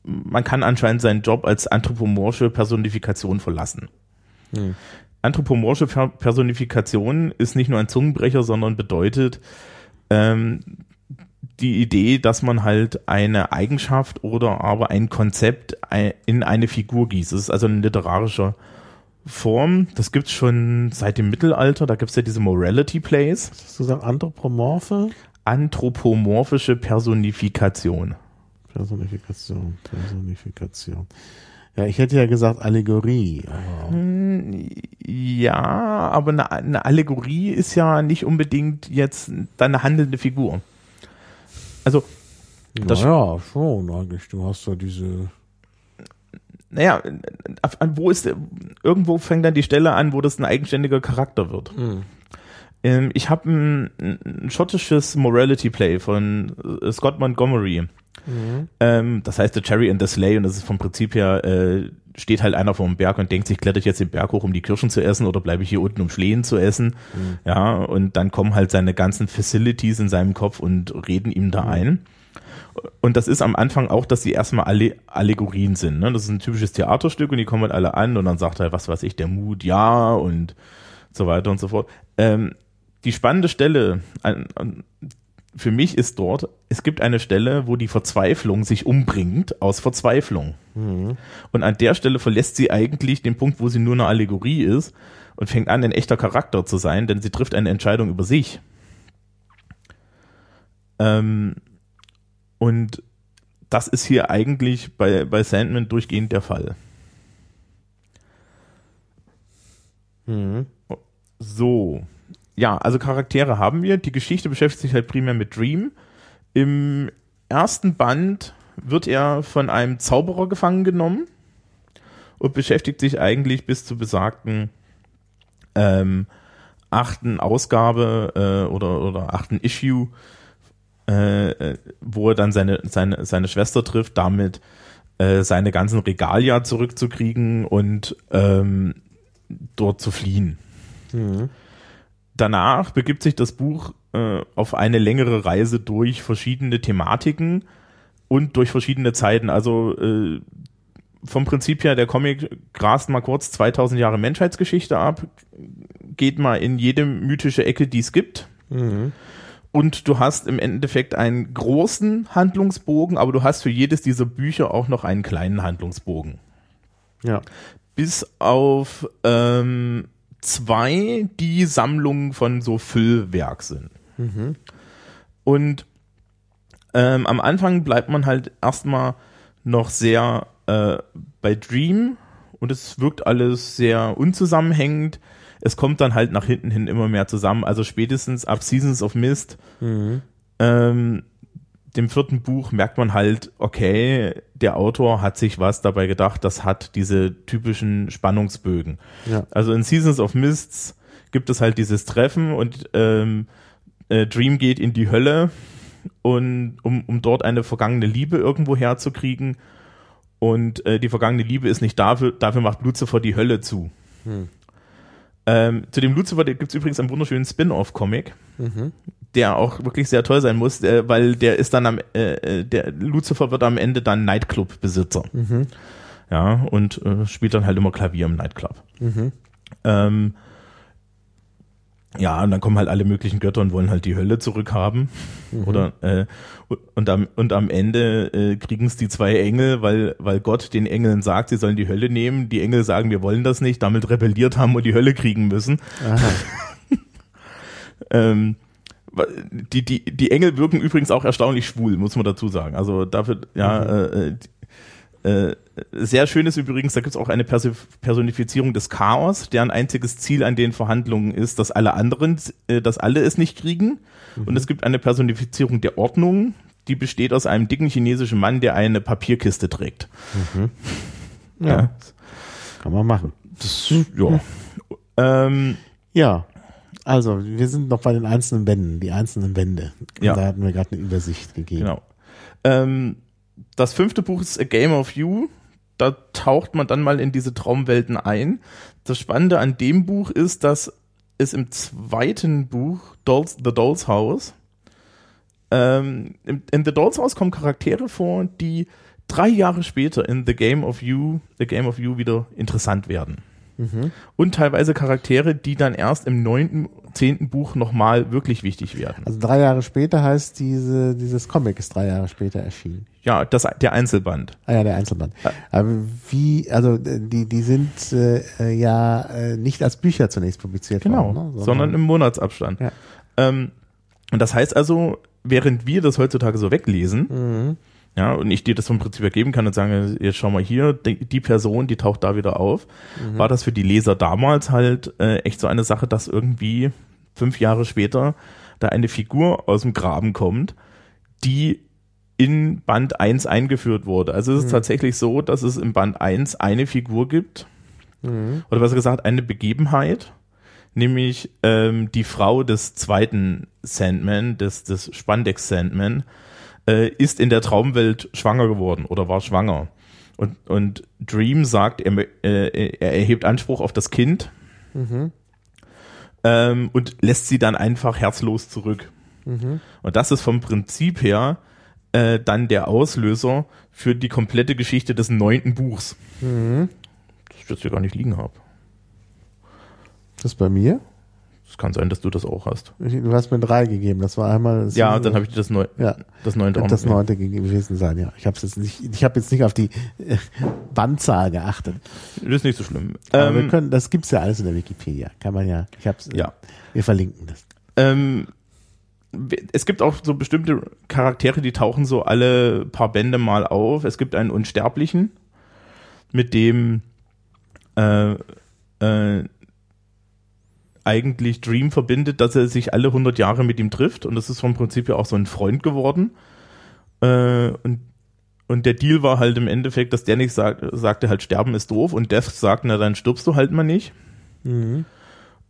C: man kann anscheinend seinen Job als anthropomorphe Personifikation verlassen.
B: Hm.
C: Anthropomorphe Per- Personifikation ist nicht nur ein Zungenbrecher, sondern bedeutet ähm, die Idee, dass man halt eine Eigenschaft oder aber ein Konzept in eine Figur gießt. Das ist also eine literarische Form. Das gibt's schon seit dem Mittelalter. Da gibt's ja diese Morality Plays.
B: Hast du gesagt Anthropomorphe?
C: Anthropomorphische Personifikation.
B: Personifikation, Personifikation. Ja, ich hätte ja gesagt Allegorie. Aber
C: Ja, aber eine, eine Allegorie ist ja nicht unbedingt jetzt dann eine handelnde Figur. Also, Das-
B: naja, schon eigentlich. Du hast ja diese.
C: naja, wo ist, irgendwo fängt dann die Stelle an, wo das ein eigenständiger Charakter wird. Ähm, ich habe ein, ein schottisches Morality Play von äh, Scott Montgomery. Ähm, das heißt The Cherry and the Sleigh und das ist vom Prinzip her, äh, steht halt einer vor dem Berg und denkt sich, kletter ich jetzt den Berg hoch, um die Kirschen zu essen oder bleibe ich hier unten, um Schlehen zu essen? Ja, und dann kommen halt seine ganzen Facilities in seinem Kopf und reden ihm da ein. Und das ist am Anfang auch, dass sie erstmal alle Allegorien sind. Ne? Das ist ein typisches Theaterstück und die kommen halt alle an und dann sagt er, was weiß ich, der Mut, ja und so weiter und so fort. Ähm, die spannende Stelle an, an, für mich ist dort, es gibt eine Stelle, wo die Verzweiflung sich umbringt aus Verzweiflung. Und an der Stelle verlässt sie eigentlich den Punkt, wo sie nur eine Allegorie ist und fängt an, ein echter Charakter zu sein, denn sie trifft eine Entscheidung über sich. Ähm, und das ist hier eigentlich bei, bei Sandman durchgehend der Fall.
B: Mhm.
C: So. Ja, also Charaktere haben wir. Die Geschichte beschäftigt sich halt primär mit Dream. Im ersten Band wird er von einem Zauberer gefangen genommen und beschäftigt sich eigentlich bis zur besagten ähm, achten Ausgabe äh, oder, oder achten Issue, äh, äh, wo er dann seine, seine, seine Schwester trifft, damit äh, seine ganzen Regalia zurückzukriegen und ähm, dort zu fliehen.
B: Mhm.
C: Danach begibt sich das Buch äh, auf eine längere Reise durch verschiedene Thematiken und durch verschiedene Zeiten. Also äh, vom Prinzip her, der Comic grast mal kurz 2000 Jahre Menschheitsgeschichte ab, geht mal in jede mythische Ecke, die es gibt.
B: Mhm.
C: Und du hast im Endeffekt einen großen Handlungsbogen, aber du hast für jedes dieser Bücher auch noch einen kleinen Handlungsbogen.
B: Ja.
C: Bis auf ähm, zwei, die Sammlungen von so Füllwerk sind.
B: Mhm.
C: Und ähm, am Anfang bleibt man halt erstmal noch sehr äh, bei Dream und es wirkt alles sehr unzusammenhängend. Es kommt dann halt nach hinten hin immer mehr zusammen. Also spätestens ab Seasons of Mist,
B: Mhm.
C: ähm, dem vierten Buch, merkt man halt, okay, der Autor hat sich was dabei gedacht, das hat diese typischen Spannungsbögen.
B: Ja.
C: Also in Seasons of Mists gibt es halt dieses Treffen und ähm, äh, Dream geht in die Hölle und um, um dort eine vergangene Liebe irgendwo herzukriegen. Und äh, die vergangene Liebe ist nicht dafür, dafür macht Lucifer die Hölle zu.
B: Hm.
C: Ähm, zu dem Lucifer gibt es übrigens einen wunderschönen Spin-off-Comic,
B: Mhm.
C: Der auch wirklich sehr toll sein muss, äh, weil der ist dann am, äh, äh, der Lucifer wird am Ende dann Nightclub-Besitzer.
B: Mhm.
C: Ja, und äh, spielt dann halt immer Klavier im Nightclub.
B: Mhm.
C: Ähm, ja, und dann kommen halt alle möglichen Götter und wollen halt die Hölle zurückhaben. Oder äh, und am und am Ende äh, kriegen es die zwei Engel, weil weil Gott den Engeln sagt, sie sollen die Hölle nehmen. Die Engel sagen, wir wollen das nicht, damit rebelliert haben und die Hölle kriegen müssen. Ähm, die, die, die Engel wirken übrigens auch erstaunlich schwul, muss man dazu sagen. Also dafür, ja, äh, äh, äh, sehr schön ist übrigens, da gibt es auch eine Personifizierung des Chaos, deren einziges Ziel an den Verhandlungen ist, dass alle anderen, äh, dass alle es nicht kriegen. Und es gibt eine Personifizierung der Ordnung, die besteht aus einem dicken chinesischen Mann, der eine Papierkiste trägt.
B: Ja, kann man machen.
C: Das, ja. Ähm,
B: Ja, also wir sind noch bei den einzelnen Wänden, die einzelnen Wände.
C: Ja.
B: Da hatten wir gerade eine Übersicht gegeben.
C: Genau. Ähm, das fünfte Buch ist A Game of You. Da taucht man dann mal in diese Traumwelten ein. Das Spannende an dem Buch ist, dass es im zweiten Buch, Dolls, The Doll's House, ähm, in, in The Doll's House kommen Charaktere vor, die drei Jahre später in The Game of You, The Game of You wieder interessant werden. Und teilweise Charaktere, die dann erst im neunten, zehnten Buch nochmal wirklich wichtig werden.
B: Also drei Jahre später heißt diese, dieses Comic ist drei Jahre später erschienen.
C: Ja, das, der Einzelband.
B: Ah ja, der Einzelband. Aber wie, also äh, die, die sind äh, ja äh, nicht als Bücher zunächst publiziert
C: Genau,
B: worden, ne?
C: sondern im Monatsabstand.
B: Ja.
C: Ähm, und das heißt also, während wir das heutzutage so weglesen,
B: Mhm.
C: Ja, und ich dir das vom Prinzip ergeben kann und sagen, jetzt schau mal hier, die, Person, die taucht da wieder auf,
B: Mhm.
C: war das für die Leser damals halt äh, echt so eine Sache, dass irgendwie fünf Jahre später da eine Figur aus dem Graben kommt, die in Band 1 eingeführt wurde. Also
B: Mhm.
C: es ist tatsächlich so, dass es im Band 1 eine Figur gibt,
B: Mhm.
C: oder besser gesagt eine Begebenheit, nämlich ähm, die Frau des zweiten Sandman, des, des Spandex Sandman, äh, ist in der Traumwelt schwanger geworden oder war schwanger. Und, und Dream sagt, er, äh, er erhebt Anspruch auf das Kind
B: Mhm.
C: ähm, und lässt sie dann einfach herzlos zurück.
B: Mhm.
C: Und das ist vom Prinzip her äh, dann der Auslöser für die komplette Geschichte des neunten Buchs.
B: Mhm.
C: Das ich jetzt hier gar nicht liegen habe.
B: Das ist bei mir.
C: Es kann sein, dass du das auch hast.
B: Du hast mir drei gegeben. Das war einmal das,
C: Ja, dann habe ich dir das, neu,
B: ja,
C: das neunte auch
B: das neunte gewesen sein. Ja, ich habe jetzt nicht. Ich habe jetzt nicht auf die äh, Bandzahl geachtet.
C: Das ist nicht so schlimm.
B: Aber wir
C: Ähm,
B: können, das gibt's ja alles in der Wikipedia. Kann man ja. Ich hab's.
C: Ja.
B: Wir verlinken das.
C: ähm, es gibt auch so bestimmte Charaktere, die tauchen so alle paar Bände mal auf. Es gibt einen Unsterblichen, mit dem äh, äh, eigentlich Dream verbindet, dass er sich alle 100 Jahre mit ihm trifft und das ist vom Prinzip ja auch so ein Freund geworden. Äh, und, und der Deal war halt im Endeffekt, dass der nicht sagt, sagte halt, sterben ist doof und Death sagt, na dann stirbst du halt mal nicht.
B: Mhm.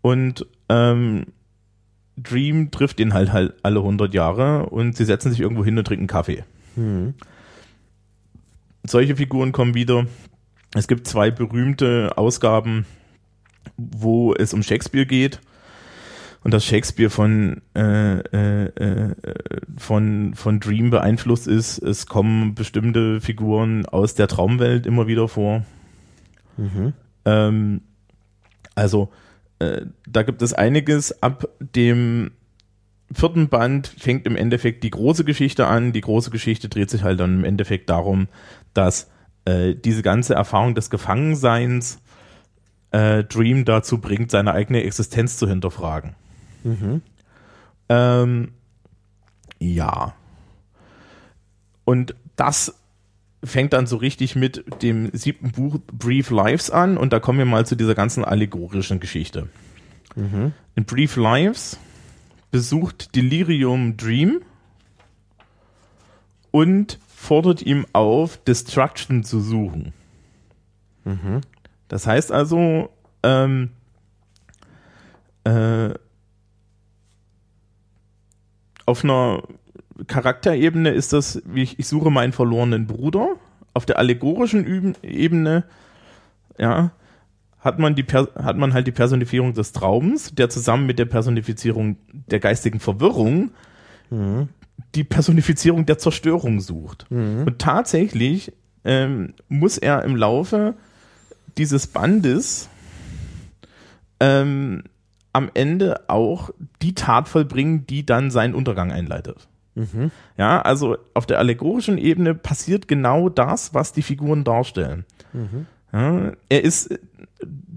C: Und ähm, Dream trifft ihn halt, halt alle 100 Jahre und sie setzen sich irgendwo hin und trinken Kaffee.
B: Mhm.
C: Solche Figuren kommen wieder. Es gibt zwei berühmte Ausgaben, wo es um Shakespeare geht und dass Shakespeare von, äh, äh, äh, von, von Dream beeinflusst ist. Es kommen bestimmte Figuren aus der Traumwelt immer wieder vor.
B: Mhm.
C: Ähm, also äh, da gibt es einiges. Ab dem vierten Band fängt im Endeffekt die große Geschichte an. Die große Geschichte dreht sich halt dann im Endeffekt darum, dass äh, diese ganze Erfahrung des Gefangenseins äh, Dream dazu bringt, seine eigene Existenz zu hinterfragen.
B: Mhm.
C: Ähm, ja. Und das fängt dann so richtig mit dem siebten Buch Brief Lives an und da kommen wir mal zu dieser ganzen allegorischen Geschichte.
B: Mhm.
C: In Brief Lives besucht Delirium Dream und fordert ihm auf, Destruction zu suchen.
B: Mhm.
C: Das heißt also, ähm, äh, auf einer Charakterebene ist das, wie ich, ich suche meinen verlorenen Bruder. Auf der allegorischen Üben, Ebene, ja, hat man die per hat man halt die Personifizierung des Traums, der zusammen mit der Personifizierung der geistigen Verwirrung
B: Mhm.
C: die Personifizierung der Zerstörung sucht.
B: Mhm.
C: Und tatsächlich ähm, muss er im Laufe dieses Bandes ähm, am Ende auch die Tat vollbringen, die dann seinen Untergang einleitet.
B: Mhm.
C: Ja, also auf der allegorischen Ebene passiert genau das, was die Figuren darstellen.
B: Mhm.
C: Ja, er ist,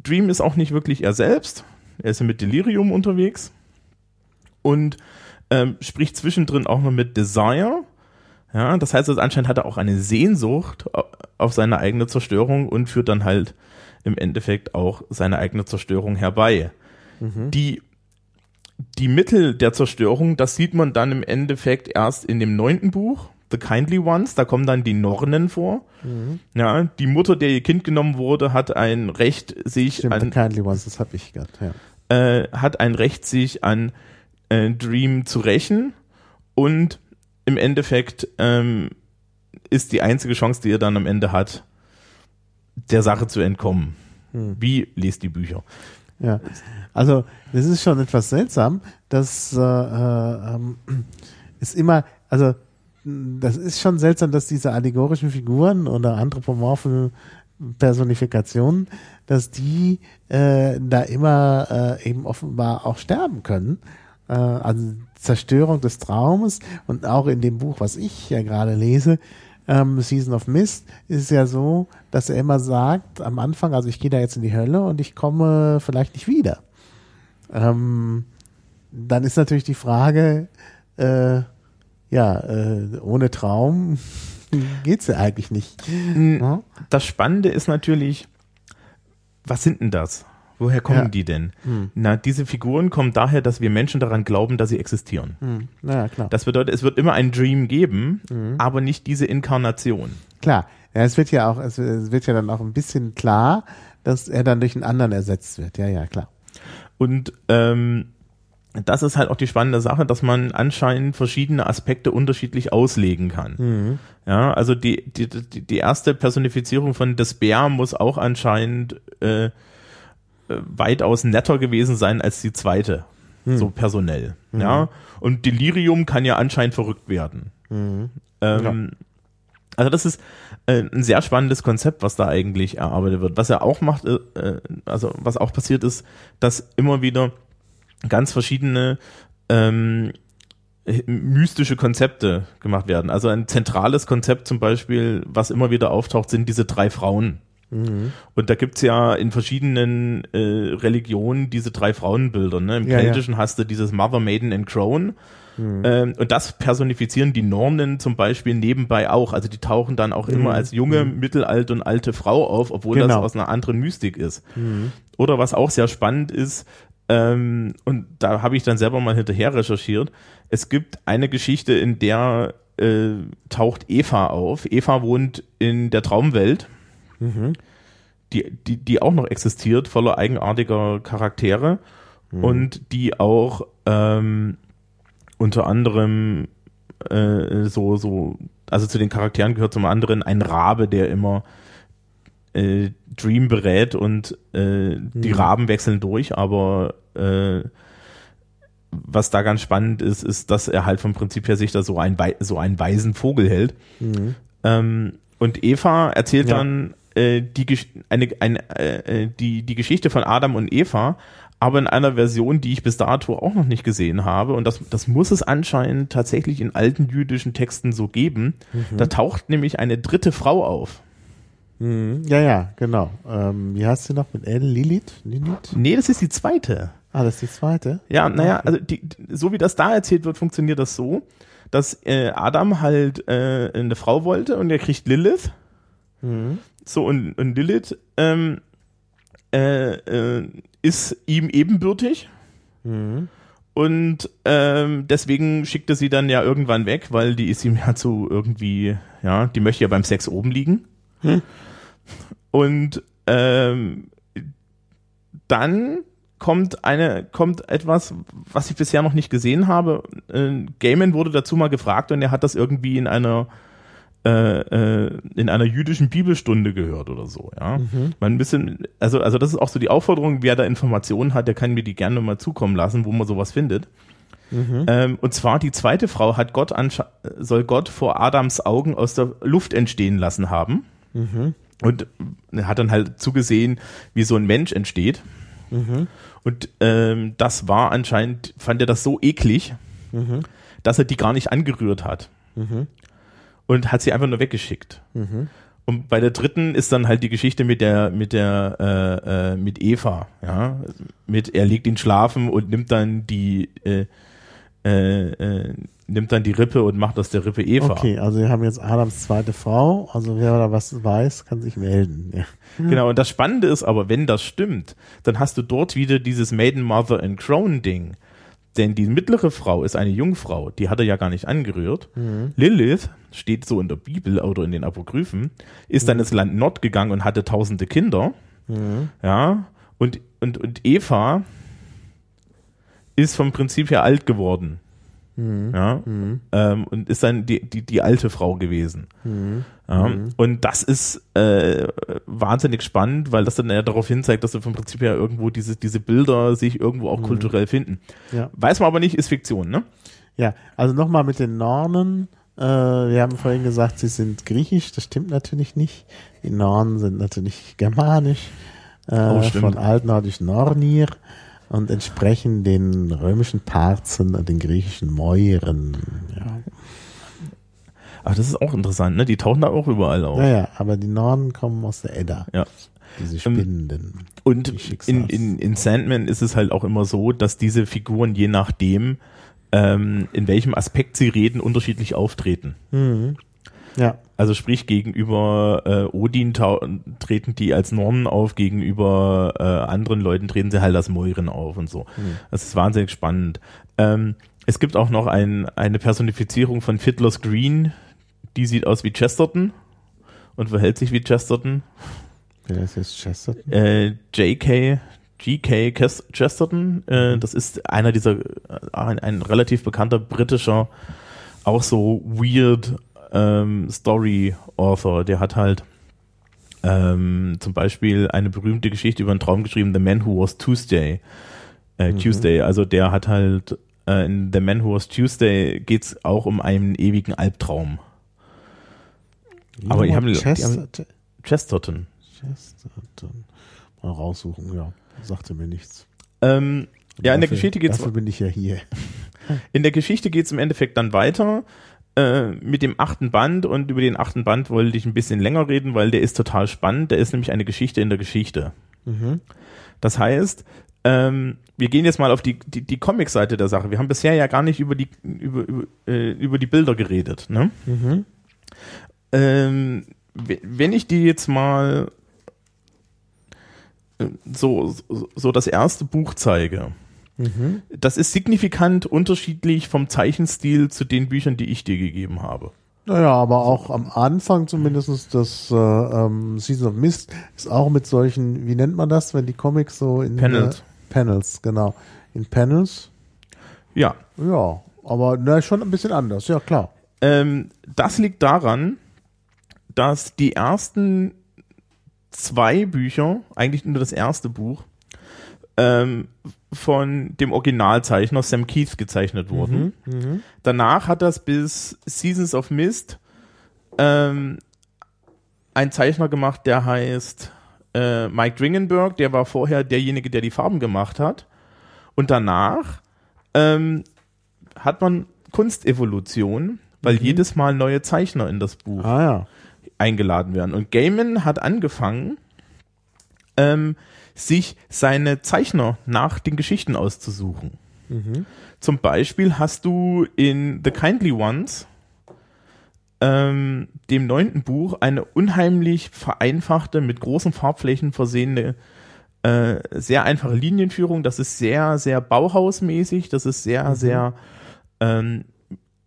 C: Dream ist auch nicht wirklich er selbst. Er ist ja mit Delirium unterwegs und ähm, spricht zwischendrin auch noch mit Desire. Ja, das heißt, also anscheinend hat er auch eine Sehnsucht au- auf seine eigene Zerstörung und führt dann halt im Endeffekt auch seine eigene Zerstörung herbei. Die, die Mittel der Zerstörung, das sieht man dann im Endeffekt erst in dem neunten Buch, The Kindly Ones, da kommen dann die Nornen vor. Ja, die Mutter, der ihr Kind genommen wurde, hat ein Recht, sich
B: Stimmt, The
C: an,
B: Kindly Ones, das habe ich gehabt, ja.
C: äh, hat ein Recht, sich an äh, Dream zu rächen und im Endeffekt ähm, ist die einzige Chance, die er dann am Ende hat, der Sache zu entkommen. Wie liest die Bücher?
B: Ja, also das ist schon etwas seltsam, dass äh, äh, ähm, ist immer, also das ist schon seltsam, dass diese allegorischen Figuren oder anthropomorphen Personifikationen, dass die äh, da immer äh, eben offenbar auch sterben können. Äh, also Zerstörung des Traumes und auch in dem Buch, was ich ja gerade lese, ähm, Season of Mist, ist es ja so, dass er immer sagt, am Anfang, also ich gehe da jetzt in die Hölle und ich komme vielleicht nicht wieder. Ähm, dann ist natürlich die Frage, äh, ja, äh, ohne Traum geht's ja eigentlich nicht. Ja?
C: Das Spannende ist natürlich, was sind denn das? Woher kommen
B: Ja.
C: die denn?
B: Hm.
C: Na, diese Figuren kommen daher, dass wir Menschen daran glauben, dass sie existieren.
B: Hm, naja, klar.
C: Das bedeutet, es wird immer ein Dream geben,
B: Mhm.
C: aber nicht diese Inkarnation.
B: Klar. Ja, es wird ja auch, es wird ja dann auch ein bisschen klar, dass er dann durch einen anderen ersetzt wird. Ja, ja, klar.
C: Und ähm, das ist halt auch die spannende Sache, dass man anscheinend verschiedene Aspekte unterschiedlich auslegen kann.
B: Mhm.
C: Ja, also die, die, die erste Personifizierung von Despair muss auch anscheinend äh, weitaus netter gewesen sein als die zweite, so personell. Ja, und Delirium kann ja anscheinend verrückt werden.
B: Mhm.
C: Ähm, Also das ist äh, ein sehr spannendes Konzept, was da eigentlich erarbeitet wird. Was er auch macht, äh, äh, also was auch passiert ist, dass immer wieder ganz verschiedene ähm, mystische Konzepte gemacht werden. Also ein zentrales Konzept zum Beispiel, was immer wieder auftaucht, sind diese drei Frauen.
B: Mhm.
C: Und da gibt's ja in verschiedenen äh, Religionen diese drei Frauenbilder. Ne? Im
B: Ja, ja.
C: Keltischen hast du dieses Mother, Maiden and Crone. Ähm, und das personifizieren die Nornen zum Beispiel nebenbei auch. Also die tauchen dann auch immer als junge, mittelalte und alte Frau auf, obwohl das
B: Genau.
C: aus einer anderen Mystik ist. Oder was auch sehr spannend ist, ähm, und da habe ich dann selber mal hinterher recherchiert, es gibt eine Geschichte, in der äh, taucht Eva auf. Eva wohnt in der Traumwelt, die, die, die auch noch existiert, voller eigenartiger Charaktere. Und die auch ähm, unter anderem äh, so, so, also zu den Charakteren gehört zum anderen ein Rabe, der immer äh, Dream berät und äh, die Raben wechseln durch, aber äh, was da ganz spannend ist, ist, dass er halt vom Prinzip her sich da so, ein, so einen weisen Vogel hält. Ähm, und Eva erzählt
B: Ja.
C: dann äh, die, eine, eine, äh, äh, die, die Geschichte von Adam und Eva, aber in einer Version, die ich bis dato auch noch nicht gesehen habe. Und das, das muss es anscheinend tatsächlich in alten jüdischen Texten so geben. Da taucht nämlich eine dritte Frau auf.
B: Mhm. Ja, ja, genau. Ähm, wie heißt sie noch mit L? Lilith? Lilith?
C: Nee, das ist die zweite.
B: Ah, das ist die zweite.
C: Ja, naja, also die, so wie das da erzählt wird, funktioniert das so, dass äh, Adam halt äh, eine Frau wollte und er kriegt Lilith. So, und, und Lilith ähm, äh, äh, ist ihm ebenbürtig. Und ähm, deswegen schickt er sie dann ja irgendwann weg, weil die ist ihm ja zu irgendwie, ja, die möchte ja beim Sex oben liegen. Und ähm, dann kommt eine, kommt etwas, was ich bisher noch nicht gesehen habe. Äh, Gaiman wurde dazu mal gefragt und er hat das irgendwie in einer äh, äh, in einer jüdischen Bibelstunde gehört oder so, ja. Man ein bisschen, also, also das ist auch so die Aufforderung, wer da Informationen hat, der kann mir die gerne mal zukommen lassen, wo man sowas findet. Ähm, und zwar die zweite Frau hat Gott soll Gott vor Adams Augen aus der Luft entstehen lassen haben. Und er hat dann halt zugesehen, wie so ein Mensch entsteht. Und ähm, das war anscheinend, fand er das so eklig, dass er die gar nicht angerührt hat. Und hat sie einfach nur weggeschickt. Und bei der dritten ist dann halt die Geschichte mit der, mit der, äh, äh, mit Eva, ja. Mit er legt ihn schlafen und nimmt dann die, äh, äh, äh, nimmt dann die Rippe und macht aus der Rippe Eva.
B: Okay, also wir haben jetzt Adams zweite Frau. Also wer da was weiß, kann sich melden. Ja.
C: Genau, und das Spannende ist aber, wenn das stimmt, dann hast du dort wieder dieses Maiden, Mother and Crown Ding. Denn die mittlere Frau ist eine Jungfrau, die hat er ja gar nicht angerührt. Lilith, steht so in der Bibel oder in den Apokryphen, ist dann ins Land Nord gegangen und hatte tausende Kinder. Ja, und, und, und Eva ist vom Prinzip her alt geworden. Ja, ähm, und ist dann die, die, die alte Frau gewesen. Ja, Und das ist äh, wahnsinnig spannend, weil das dann ja darauf hinzeigt, dass du vom Prinzip her irgendwo diese, diese Bilder sich irgendwo auch kulturell finden.
B: Ja.
C: Weiß man aber nicht, ist Fiktion, ne?
B: Ja, also nochmal mit den Nornen. Äh, wir haben vorhin gesagt, sie sind griechisch. Das stimmt natürlich nicht. Die Nornen sind natürlich germanisch. Äh,
C: Oh,
B: von altnordisch Nornir und entsprechen den römischen Parzen und den griechischen Mäuren. Ja.
C: Aber das ist auch interessant, ne? Die tauchen da auch überall auf.
B: Naja, aber die Nornen kommen aus der Edda.
C: Ja.
B: Diese Spinnenden.
C: Und
B: Die
C: in, in, in Sandman ist es halt auch immer so, dass diese Figuren je nachdem, ähm, in welchem Aspekt sie reden, unterschiedlich auftreten.
B: Ja.
C: Also sprich, gegenüber äh, Odin treten die als Nornen auf, gegenüber äh, anderen Leuten treten sie halt als Mäuren auf und so. Das ist wahnsinnig spannend. Ähm, es gibt auch noch ein, eine Personifizierung von Fiddler's Green, die sieht aus wie Chesterton und verhält sich wie Chesterton.
B: Wer ist jetzt Chesterton?
C: Äh, JK, GK Chesterton, äh, das ist einer dieser, äh, ein, ein relativ bekannter britischer, auch so weird ähm, Story-Author, der hat halt ähm, zum Beispiel eine berühmte Geschichte über einen Traum geschrieben, The Man Who Was Tuesday. Äh, Tuesday, also der hat halt äh, in The Man Who Was Tuesday geht's auch um einen ewigen Albtraum. Aber die haben- die haben-
B: Chesterton.
C: Chesterton.
B: Mal raussuchen, ja. Sagte mir nichts.
C: Ähm, ja, in der
B: Dafür-
C: Geschichte geht's
B: Dafür bin ich ja hier.
C: In der Geschichte geht es im Endeffekt dann weiter. äh, mit dem achten Band und über den achten Band wollte ich ein bisschen länger reden, weil der ist total spannend. Der ist nämlich eine Geschichte in der Geschichte. Das heißt, ähm, wir gehen jetzt mal auf die, die, die Comic-Seite der Sache. Wir haben bisher ja gar nicht über die, über, über, äh, über die Bilder geredet. Ne? Ähm, we- wenn ich die jetzt mal äh, so, so, so das erste Buch zeige, das ist signifikant unterschiedlich vom Zeichenstil zu den Büchern, die ich dir gegeben habe.
B: Naja, aber auch am Anfang zumindest das äh, ähm, Season of Mist ist auch mit solchen, wie nennt man das, wenn die Comics so in
C: Panels.
B: Äh, Panels, genau. In Panels.
C: Ja,
B: Ja, aber na, schon ein bisschen anders, ja klar.
C: Ähm, das liegt daran, dass die ersten zwei Bücher, eigentlich nur das erste Buch, ähm, von dem Originalzeichner Sam Keith gezeichnet wurden. Danach hat das bis Seasons of Mist ähm, ein Zeichner gemacht, der heißt äh, Mike Dringenberg, der war vorher derjenige, der die Farben gemacht hat. Und danach ähm, hat man Kunstevolution, weil jedes Mal neue Zeichner in das Buch
B: Ah ja.
C: Eingeladen werden. Und Gaiman hat angefangen, ähm, sich seine Zeichner nach den Geschichten auszusuchen. Zum Beispiel hast du in The Kindly Ones, ähm, dem neunten Buch, eine unheimlich vereinfachte, mit großen Farbflächen versehene, äh, sehr einfache Linienführung. Das ist sehr, sehr Bauhausmäßig. Das ist sehr, sehr ähm,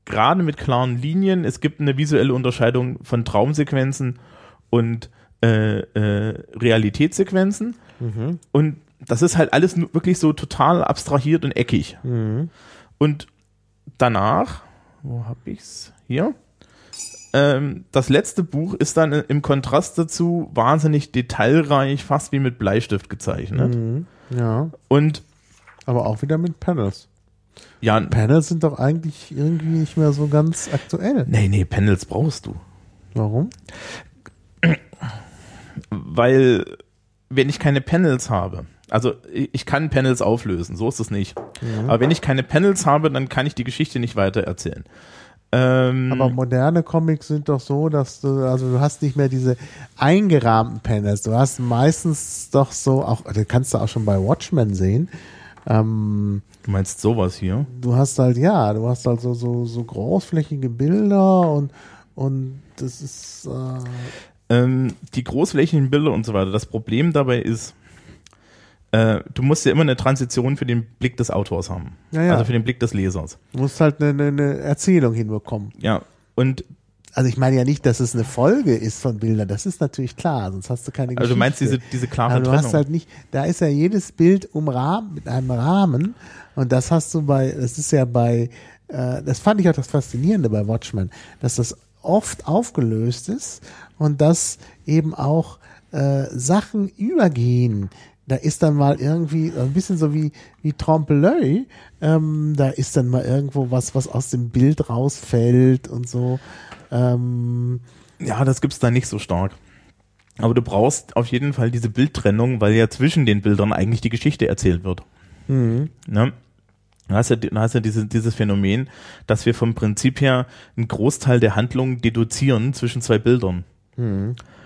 C: gerade mit klaren Linien. Es gibt eine visuelle Unterscheidung von Traumsequenzen und äh, äh, Realitätssequenzen. Und das ist halt alles wirklich so total abstrahiert und eckig. Und danach, wo hab ich's? Hier. Ähm, das letzte Buch ist dann im Kontrast dazu wahnsinnig detailreich, fast wie mit Bleistift gezeichnet.
B: Ja,
C: Und
B: aber auch wieder mit Panels.
C: Ja,
B: Panels sind doch eigentlich irgendwie nicht mehr so ganz aktuell.
C: nee, nee, Panels brauchst du.
B: Warum?
C: weil wenn ich keine Panels habe, also ich kann Panels auflösen, so ist es nicht. Aber wenn ich keine Panels habe, dann kann ich die Geschichte nicht weiter erzählen. Ähm,
B: Aber moderne Comics sind doch so, dass du, also du hast nicht mehr diese eingerahmten Panels. Du hast meistens doch so, auch, das kannst du auch schon bei Watchmen sehen. Ähm,
C: du meinst sowas hier?
B: du hast halt, ja, du hast halt so, so, so großflächige Bilder und, und das ist, äh,
C: Ähm, die großflächigen Bilder und so weiter. Das Problem dabei ist, äh, du musst ja immer eine Transition für den Blick des Autors haben.
B: Ja, ja.
C: Also für den Blick des Lesers.
B: du musst halt eine, eine Erzählung hinbekommen.
C: Ja. Und
B: Also ich meine ja nicht, dass es eine Folge ist von Bildern, das ist natürlich klar, sonst hast du keine Geschichte.
C: also du meinst diese, diese klare
B: Aber du
C: Trennung.
B: hast halt nicht, da ist ja jedes Bild umrahmt mit einem Rahmen und das hast du bei, das ist ja bei, äh, das fand ich auch das Faszinierende bei Watchmen, dass das oft aufgelöst ist und dass eben auch äh, Sachen übergehen. Da ist dann mal irgendwie ein bisschen so wie wie Trompe-l'œil, ähm, da ist dann mal irgendwo was, was aus dem Bild rausfällt und so. Ähm,
C: Ja, das gibt's da nicht so stark. Aber du brauchst auf jeden Fall diese Bildtrennung, weil ja zwischen den Bildern eigentlich die Geschichte erzählt wird. Ne? Du hast ja, du hast ja diese, dieses Phänomen, dass wir vom Prinzip her einen Großteil der Handlung deduzieren zwischen zwei Bildern.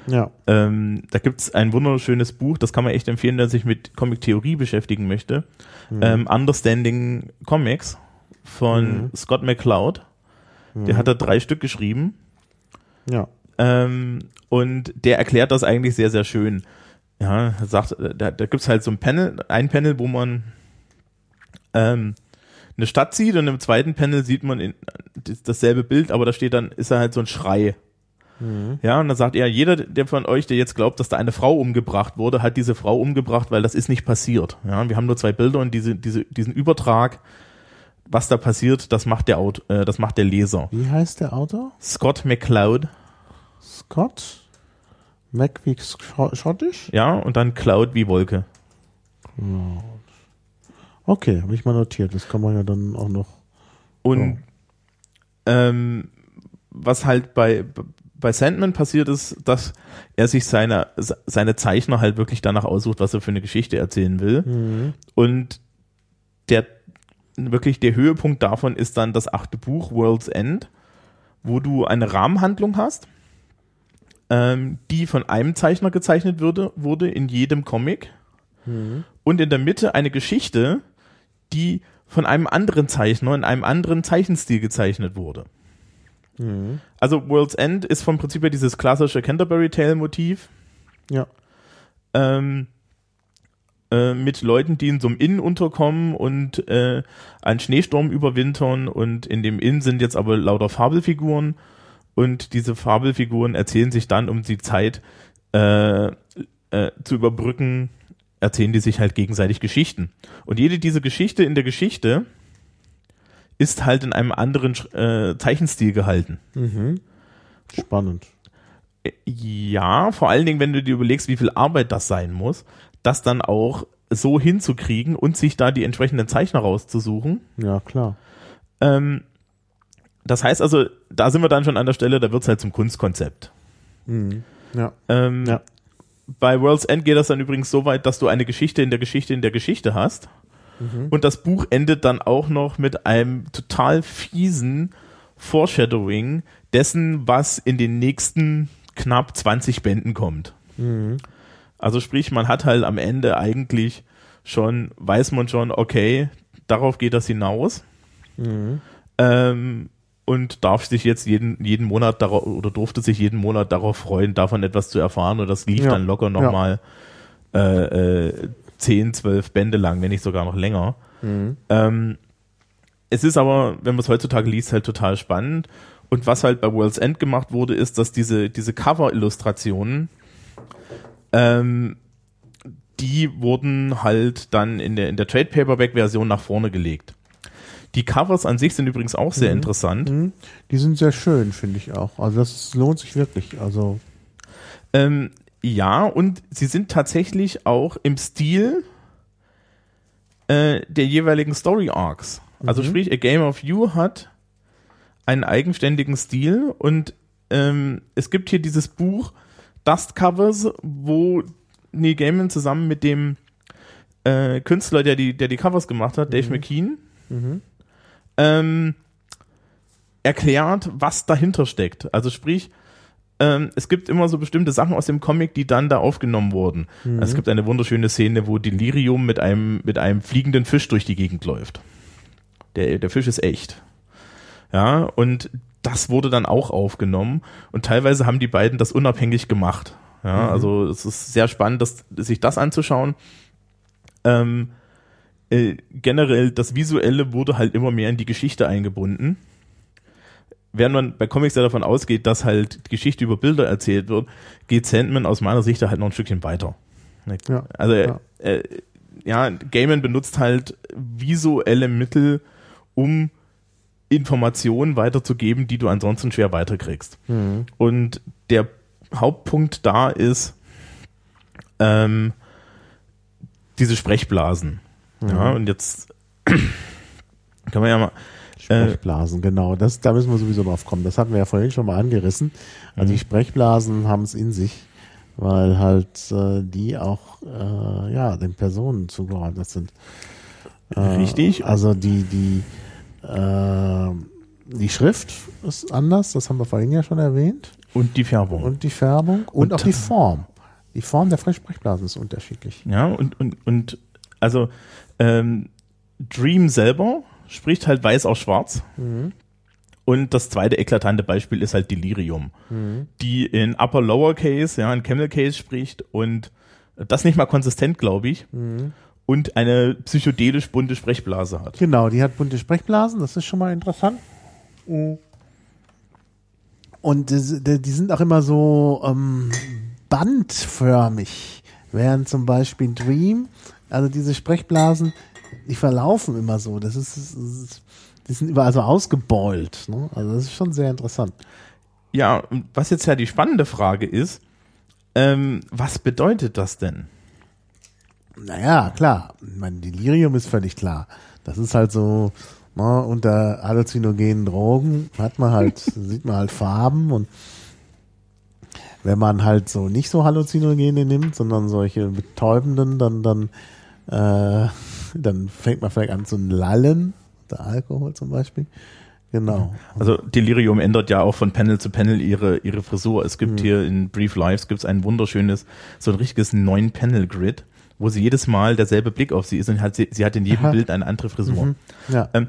B: Ja.
C: Ähm, da gibt's ein wunderschönes Buch, das kann man echt empfehlen, der sich mit Comic-Theorie beschäftigen möchte. Ähm, Understanding Comics von Scott McCloud. Der hat da drei Stück geschrieben.
B: Ja.
C: Ähm, und der erklärt das eigentlich sehr, sehr schön. Ja, sagt, äh, da, da gibt's halt so ein Panel, ein Panel, wo man ähm, eine Stadt sieht und im zweiten Panel sieht man in, das- dasselbe Bild, aber da steht dann, ist da halt so ein Schrei. Ja, und dann sagt er, jeder, der von euch, der jetzt glaubt, dass da eine Frau umgebracht wurde, hat diese Frau umgebracht, weil das ist nicht passiert. Ja, wir haben nur zwei Bilder und diese, diese, diesen Übertrag, was da passiert, das macht der Aut äh, das macht der Leser.
B: Wie heißt der Autor?
C: Scott McCloud,
B: Scott? Mac wie Scho- schottisch?
C: ja, und dann Cloud wie Wolke.
B: Okay, habe ich mal notiert. Das kann man ja dann auch noch.
C: Und ähm, was halt bei, bei Sandman passiert ist, dass er sich seine, seine Zeichner halt wirklich danach aussucht, was er für eine Geschichte erzählen will. Und der wirklich der Höhepunkt davon ist dann das achte Buch, World's End, wo du eine Rahmenhandlung hast, ähm, die von einem Zeichner gezeichnet würde, wurde in jedem Comic. Und in der Mitte eine Geschichte, die von einem anderen Zeichner in einem anderen Zeichenstil gezeichnet wurde. Also World's End ist vom Prinzip her dieses klassische Canterbury Tale Motiv
B: Ja.
C: ähm, äh, mit Leuten, die in so einem Inn unterkommen und äh, einen Schneesturm überwintern und in dem Inn sind jetzt aber lauter Fabelfiguren und diese Fabelfiguren erzählen sich dann, um die Zeit äh, äh, zu überbrücken, erzählen die sich halt gegenseitig Geschichten. Und jede diese Geschichte in der Geschichte ist halt in einem anderen äh, Zeichenstil gehalten.
B: Spannend.
C: Ja, vor allen Dingen, wenn du dir überlegst, wie viel Arbeit das sein muss, das dann auch so hinzukriegen und sich da die entsprechenden Zeichner rauszusuchen.
B: Ja, klar.
C: Ähm, das heißt also, da sind wir dann schon an der Stelle, da wird's halt zum Kunstkonzept.
B: Ja.
C: Ähm,
B: Ja.
C: Bei World's End geht das dann übrigens so weit, dass du eine Geschichte in der Geschichte in der Geschichte hast. Und das Buch endet dann auch noch mit einem total fiesen Foreshadowing dessen, was in den nächsten knapp 20 Bänden kommt. Also sprich, man hat halt am Ende eigentlich schon, weiß man schon, okay, darauf geht das hinaus. Ähm, und darf sich jetzt jeden, jeden Monat darauf, oder durfte sich jeden Monat darauf freuen, davon etwas zu erfahren. Und das lief
B: Ja.
C: dann locker nochmal äh, äh, 10, 12 Bände lang, wenn nicht sogar noch länger. Ähm, es ist aber, wenn man es heutzutage liest, halt total spannend. Und was halt bei World's End gemacht wurde, ist, dass diese, diese Cover-Illustrationen, ähm, die wurden halt dann in der, in der Trade Paperback-Version nach vorne gelegt. Die Covers an sich sind übrigens auch sehr interessant.
B: Mhm. Die sind sehr schön, finde ich auch. Also das lohnt sich wirklich. Also
C: Ähm, ja, und sie sind tatsächlich auch im Stil äh, der jeweiligen Story Arcs. Also sprich, A Game of You hat einen eigenständigen Stil und ähm, es gibt hier dieses Buch Dust Covers, wo Neil Gaiman zusammen mit dem äh, Künstler, der die, der die Covers gemacht hat, Dave McKean, ähm, erklärt, was dahinter steckt. Also sprich, ähm, es gibt immer so bestimmte Sachen aus dem Comic, die dann da aufgenommen wurden. Es gibt eine wunderschöne Szene, wo Delirium mit einem, mit einem fliegenden Fisch durch die Gegend läuft. Der, der Fisch ist echt. Ja, und das wurde dann auch aufgenommen und teilweise haben die beiden das unabhängig gemacht. Ja, also es ist sehr spannend, das, sich das anzuschauen. Ähm, äh, generell, das Visuelle wurde halt immer mehr in die Geschichte eingebunden. Während man bei Comics ja davon ausgeht, dass halt Geschichte über Bilder erzählt wird, geht Sandman aus meiner Sicht da halt noch ein Stückchen weiter.
B: Ja,
C: Also
B: ja.
C: Äh, äh, ja, Gaiman benutzt halt visuelle Mittel, um Informationen weiterzugeben, die du ansonsten schwer weiterkriegst. Und der Hauptpunkt da ist ähm, diese Sprechblasen. Ja, und jetzt kann man ja mal Äh,
B: Sprechblasen, genau. Das, da müssen wir sowieso drauf kommen. Das hatten wir ja vorhin schon mal angerissen. Also
C: Mhm.
B: die Sprechblasen haben es in sich, weil halt äh, die auch äh, ja den Personen zugeordnet sind. Äh,
C: Richtig.
B: Also die die äh, die Schrift ist anders. Das haben wir vorhin ja schon erwähnt.
C: und die Färbung.
B: Und die Färbung und,
C: Und-
B: auch die Form. Die Form der Sprechblasen ist unterschiedlich.
C: Ja, und, und, und also ähm, Dream selber spricht halt weiß auf schwarz. Und das zweite eklatante Beispiel ist halt Delirium, die in Upper Lower Case, ja, in Camel Case spricht und das nicht mal konsistent, glaube ich, und eine psychedelisch bunte Sprechblase hat.
B: Genau, die hat bunte Sprechblasen, das ist schon mal interessant. Und das- die die sind auch immer so ähm, bandförmig, während zum Beispiel Dream, also diese Sprechblasen, die verlaufen immer so. Das ist, das ist die sind überall so ausgebeult. Ne? Also das ist schon sehr interessant.
C: Ja, und was jetzt ja die spannende Frage ist, ähm, was bedeutet das denn?
B: Naja, klar. Mein Delirium ist völlig klar. Das ist halt so, ne, unter halluzinogenen Drogen hat man halt, sieht man halt Farben und wenn man halt so nicht so Halluzinogene nimmt, sondern solche betäubenden, dann, dann, äh, dann fängt man vielleicht an zu lallen, der Alkohol zum Beispiel. Genau.
C: Also Delirium ändert ja auch von Panel zu Panel ihre, ihre Frisur. Es gibt hier in Brief Lives gibt's ein wunderschönes, so ein richtiges neun Panel Grid, wo sie jedes Mal derselbe Blick auf sie ist und hat sie, sie hat in jedem
B: Aha.
C: Bild eine andere Frisur.
B: Ja.
C: Ähm,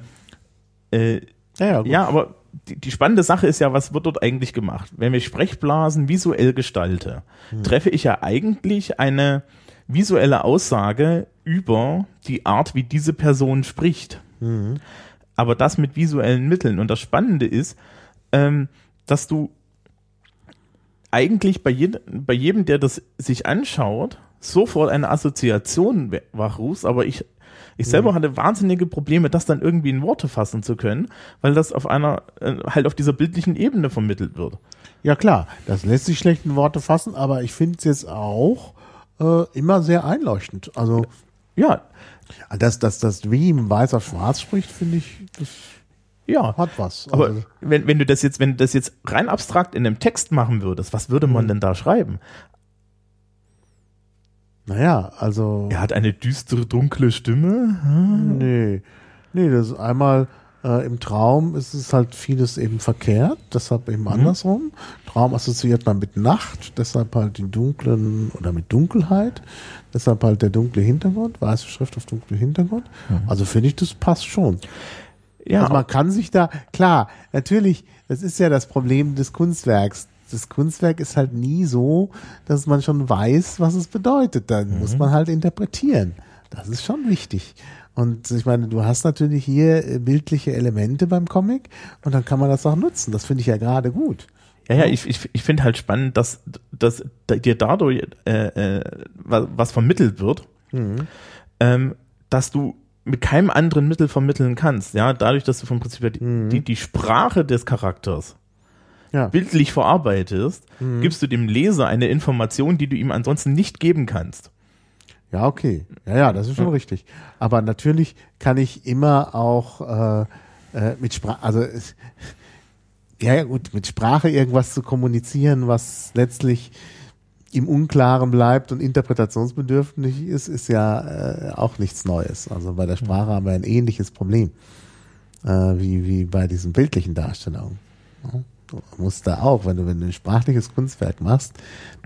C: äh,
B: Ja, ja,
C: ja, aber die, die spannende Sache ist ja, was wird dort eigentlich gemacht? Wenn ich Sprechblasen visuell gestalte, treffe ich ja eigentlich eine visuelle Aussage über die Art, wie diese Person spricht. Aber das mit visuellen Mitteln. Und das Spannende ist, ähm, dass du eigentlich bei, jedem, bei jedem, der das sich anschaut, sofort eine Assoziation wachrufst, aber ich, ich selber hatte wahnsinnige Probleme, das dann irgendwie in Worte fassen zu können, weil das auf einer, äh, halt auf dieser bildlichen Ebene vermittelt wird.
B: Ja klar, das lässt sich schlecht in Worte fassen, aber ich finde es jetzt auch äh, immer sehr einleuchtend. Also
C: Ja,
B: dass das, das wie im Weiß auf Schwarz spricht, finde ich, das
C: ja.
B: hat was.
C: Aber
B: Also,
C: wenn, wenn du das jetzt, wenn du das jetzt rein abstrakt in einem Text machen würdest, was würde man denn da schreiben?
B: naja, also
C: Er hat eine düstere, dunkle Stimme. Hm?
B: nee, nee, das ist einmal äh, im Traum ist es halt vieles eben verkehrt, deshalb eben andersrum. Traum assoziiert man mit Nacht, deshalb halt den dunklen oder mit Dunkelheit, deshalb halt der dunkle Hintergrund, weiße Schrift auf dunklem Hintergrund. Also finde ich, das passt schon.
C: Ja,
B: also man kann sich da, klar, natürlich, das ist ja das Problem des Kunstwerks. Das Kunstwerk ist halt nie so, dass man schon weiß, was es bedeutet. Dann muss man halt interpretieren. Das ist schon wichtig. Und ich meine, du hast natürlich hier äh, bildliche Elemente beim Comic und dann kann man das auch nutzen. Das finde ich ja gerade gut.
C: Ja, ja, ich, ich, ich finde halt spannend, dass, dass dir dadurch äh, äh, was, was vermittelt wird, ähm, dass du mit keinem anderen Mittel vermitteln kannst. Ja, dadurch, dass du vom Prinzip her die, die, die Sprache des Charakters
B: Ja.
C: bildlich verarbeitest, gibst du dem Leser eine Information, die du ihm ansonsten nicht geben kannst.
B: Ja, okay. Ja, ja, das ist schon richtig. Aber natürlich kann ich immer auch äh, äh, mit Sprache, also es- ja, ja gut, mit Sprache irgendwas zu kommunizieren, was letztlich im Unklaren bleibt und interpretationsbedürftig ist, ist ja äh, auch nichts Neues. Also bei der Sprache haben wir ein ähnliches Problem äh, wie, wie bei diesen bildlichen Darstellungen. Ja, musst da auch, wenn du, wenn du ein sprachliches Kunstwerk machst,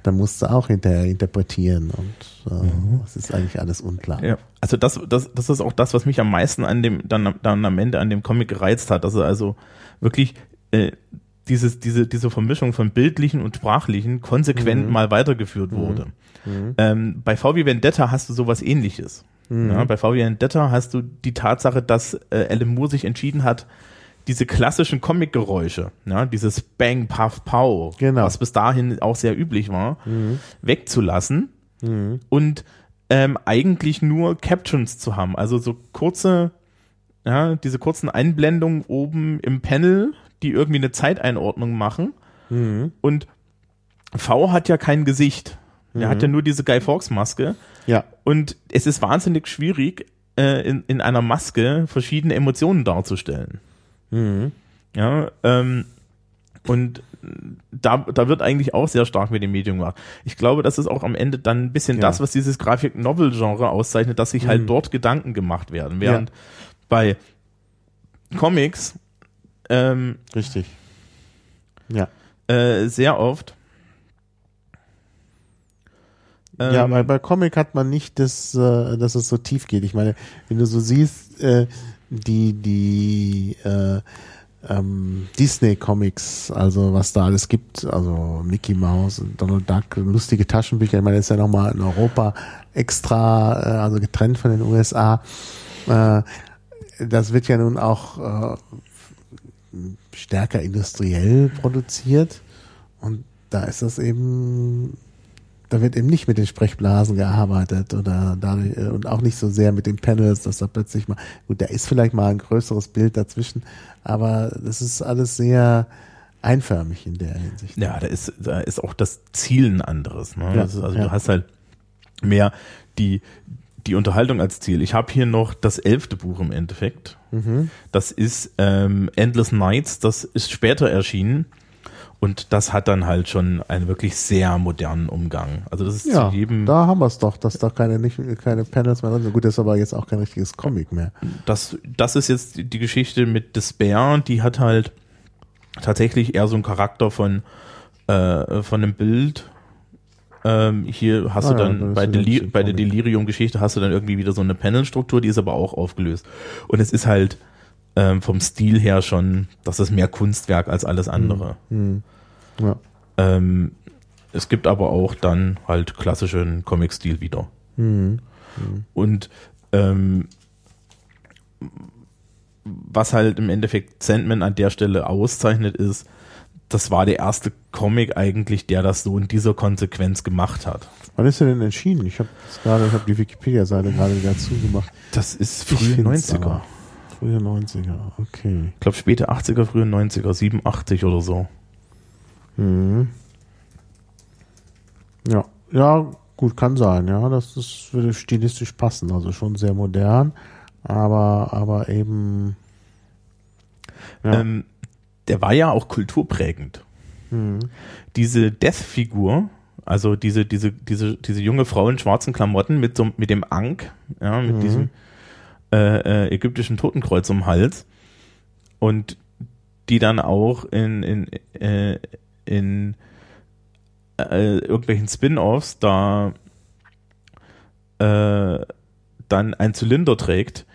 B: dann musst du auch hinterher interpretieren und äh, es ist eigentlich alles unklar.
C: Ja, also das, das, das ist auch das, was mich am meisten an dem, dann, dann am Ende an dem Comic gereizt hat, dass er also wirklich äh, dieses, diese, diese Vermischung von bildlichen und sprachlichen konsequent mal weitergeführt wurde. Ähm, bei VW Vendetta hast du sowas ähnliches. Ja, bei VW Vendetta hast du die Tatsache, dass äh, Alan Moore sich entschieden hat, diese klassischen Comic-Geräusche, ja, dieses Bang, Puff, Pow,
B: Genau.
C: was bis dahin auch sehr üblich war, wegzulassen und ähm, eigentlich nur Captions zu haben. Also so kurze, ja, diese kurzen Einblendungen oben im Panel, die irgendwie eine Zeiteinordnung machen. Und V hat ja kein Gesicht. Er hat ja nur diese Guy Fawkes Maske.
B: Ja.
C: Und es ist wahnsinnig schwierig, äh, in, in einer Maske verschiedene Emotionen darzustellen. Ja, ähm, und da, da wird eigentlich auch sehr stark mit dem Medium gemacht. Ich glaube, das ist auch am Ende dann ein bisschen
B: Ja.
C: das, was dieses Grafik-Novel-Genre auszeichnet, dass sich halt dort Gedanken gemacht werden. Während bei Comics ähm,
B: Richtig. Ja.
C: äh, sehr oft
B: ja,
C: ähm,
B: weil bei Comic hat man nicht das, äh, dass es so tief geht. Ich meine, wenn du so siehst, äh, die, die äh, ähm, Disney-Comics, also was da alles gibt, also Mickey Mouse und Donald Duck, lustige Taschenbücher, ich meine, das ist ja nochmal in Europa extra, äh, also getrennt von den USA. Äh, das wird ja nun auch äh, stärker industriell produziert und da ist das eben da wird eben nicht mit den Sprechblasen gearbeitet oder dadurch, äh, und auch nicht so sehr mit den Panels, dass da plötzlich mal, gut, da ist vielleicht mal ein größeres Bild dazwischen, aber das ist alles sehr einförmig in der Hinsicht.
C: Ja, da ist, da ist auch das Ziel ein anderes. Ne?
B: Ja,
C: also
B: ja.
C: du hast halt mehr die, die Unterhaltung als Ziel. Ich habe hier noch das elfte Buch im Endeffekt.
B: Mhm.
C: Das ist ähm, Endless Nights, das ist später erschienen. Und das hat dann halt schon einen wirklich sehr modernen Umgang. Also das ist
B: Ja,
C: zu jedem,
B: da haben wir es doch, dass da keine, nicht, keine Panels mehr drin sind. Gut, das ist aber jetzt auch kein richtiges Comic mehr.
C: das, das ist jetzt die Geschichte mit Despair, die hat halt tatsächlich eher so einen Charakter von, äh, von einem Bild. Ähm, hier hast
B: Ah
C: du
B: ja,
C: dann
B: ist
C: bei,
B: sie dann
C: Deli
B: zu
C: bei der. Delirium-Geschichte hast du dann irgendwie wieder so eine Panelstruktur, die ist aber auch aufgelöst. Und es ist halt ähm, vom Stil her schon, das ist mehr Kunstwerk als alles andere.
B: Hm. Ja.
C: Ähm, es gibt aber auch dann halt klassischen Comic-Stil wieder.
B: Hm.
C: Und ähm, was halt im Endeffekt Sandman an der Stelle auszeichnet, ist, das war der erste Comic eigentlich, der das so in dieser Konsequenz gemacht hat.
B: Wann ist er denn entschieden? Ich habe gerade, ich habe die Wikipedia-Seite gerade wieder zugemacht.
C: Das ist frühe
B: find's
C: 90er.
B: aber. Frühe 90er, okay.
C: Ich glaube späte 80er, frühe 90er, 87 oder so.
B: Mhm. Ja, ja, gut, kann sein, ja. Das ist, würde stilistisch passen. Also schon sehr modern, aber, aber eben. Ja.
C: Ähm, der war ja auch kulturprägend.
B: Mhm.
C: Diese Death-Figur, also diese, diese, diese, diese junge Frau in schwarzen Klamotten mit, so, mit dem Ankh, ja, mit
B: Mhm.
C: diesem äh, äh, ägyptischen Totenkreuz um den Hals und die dann auch in, in, äh, in äh, irgendwelchen Spin-offs da äh, dann ein Zylinder trägt.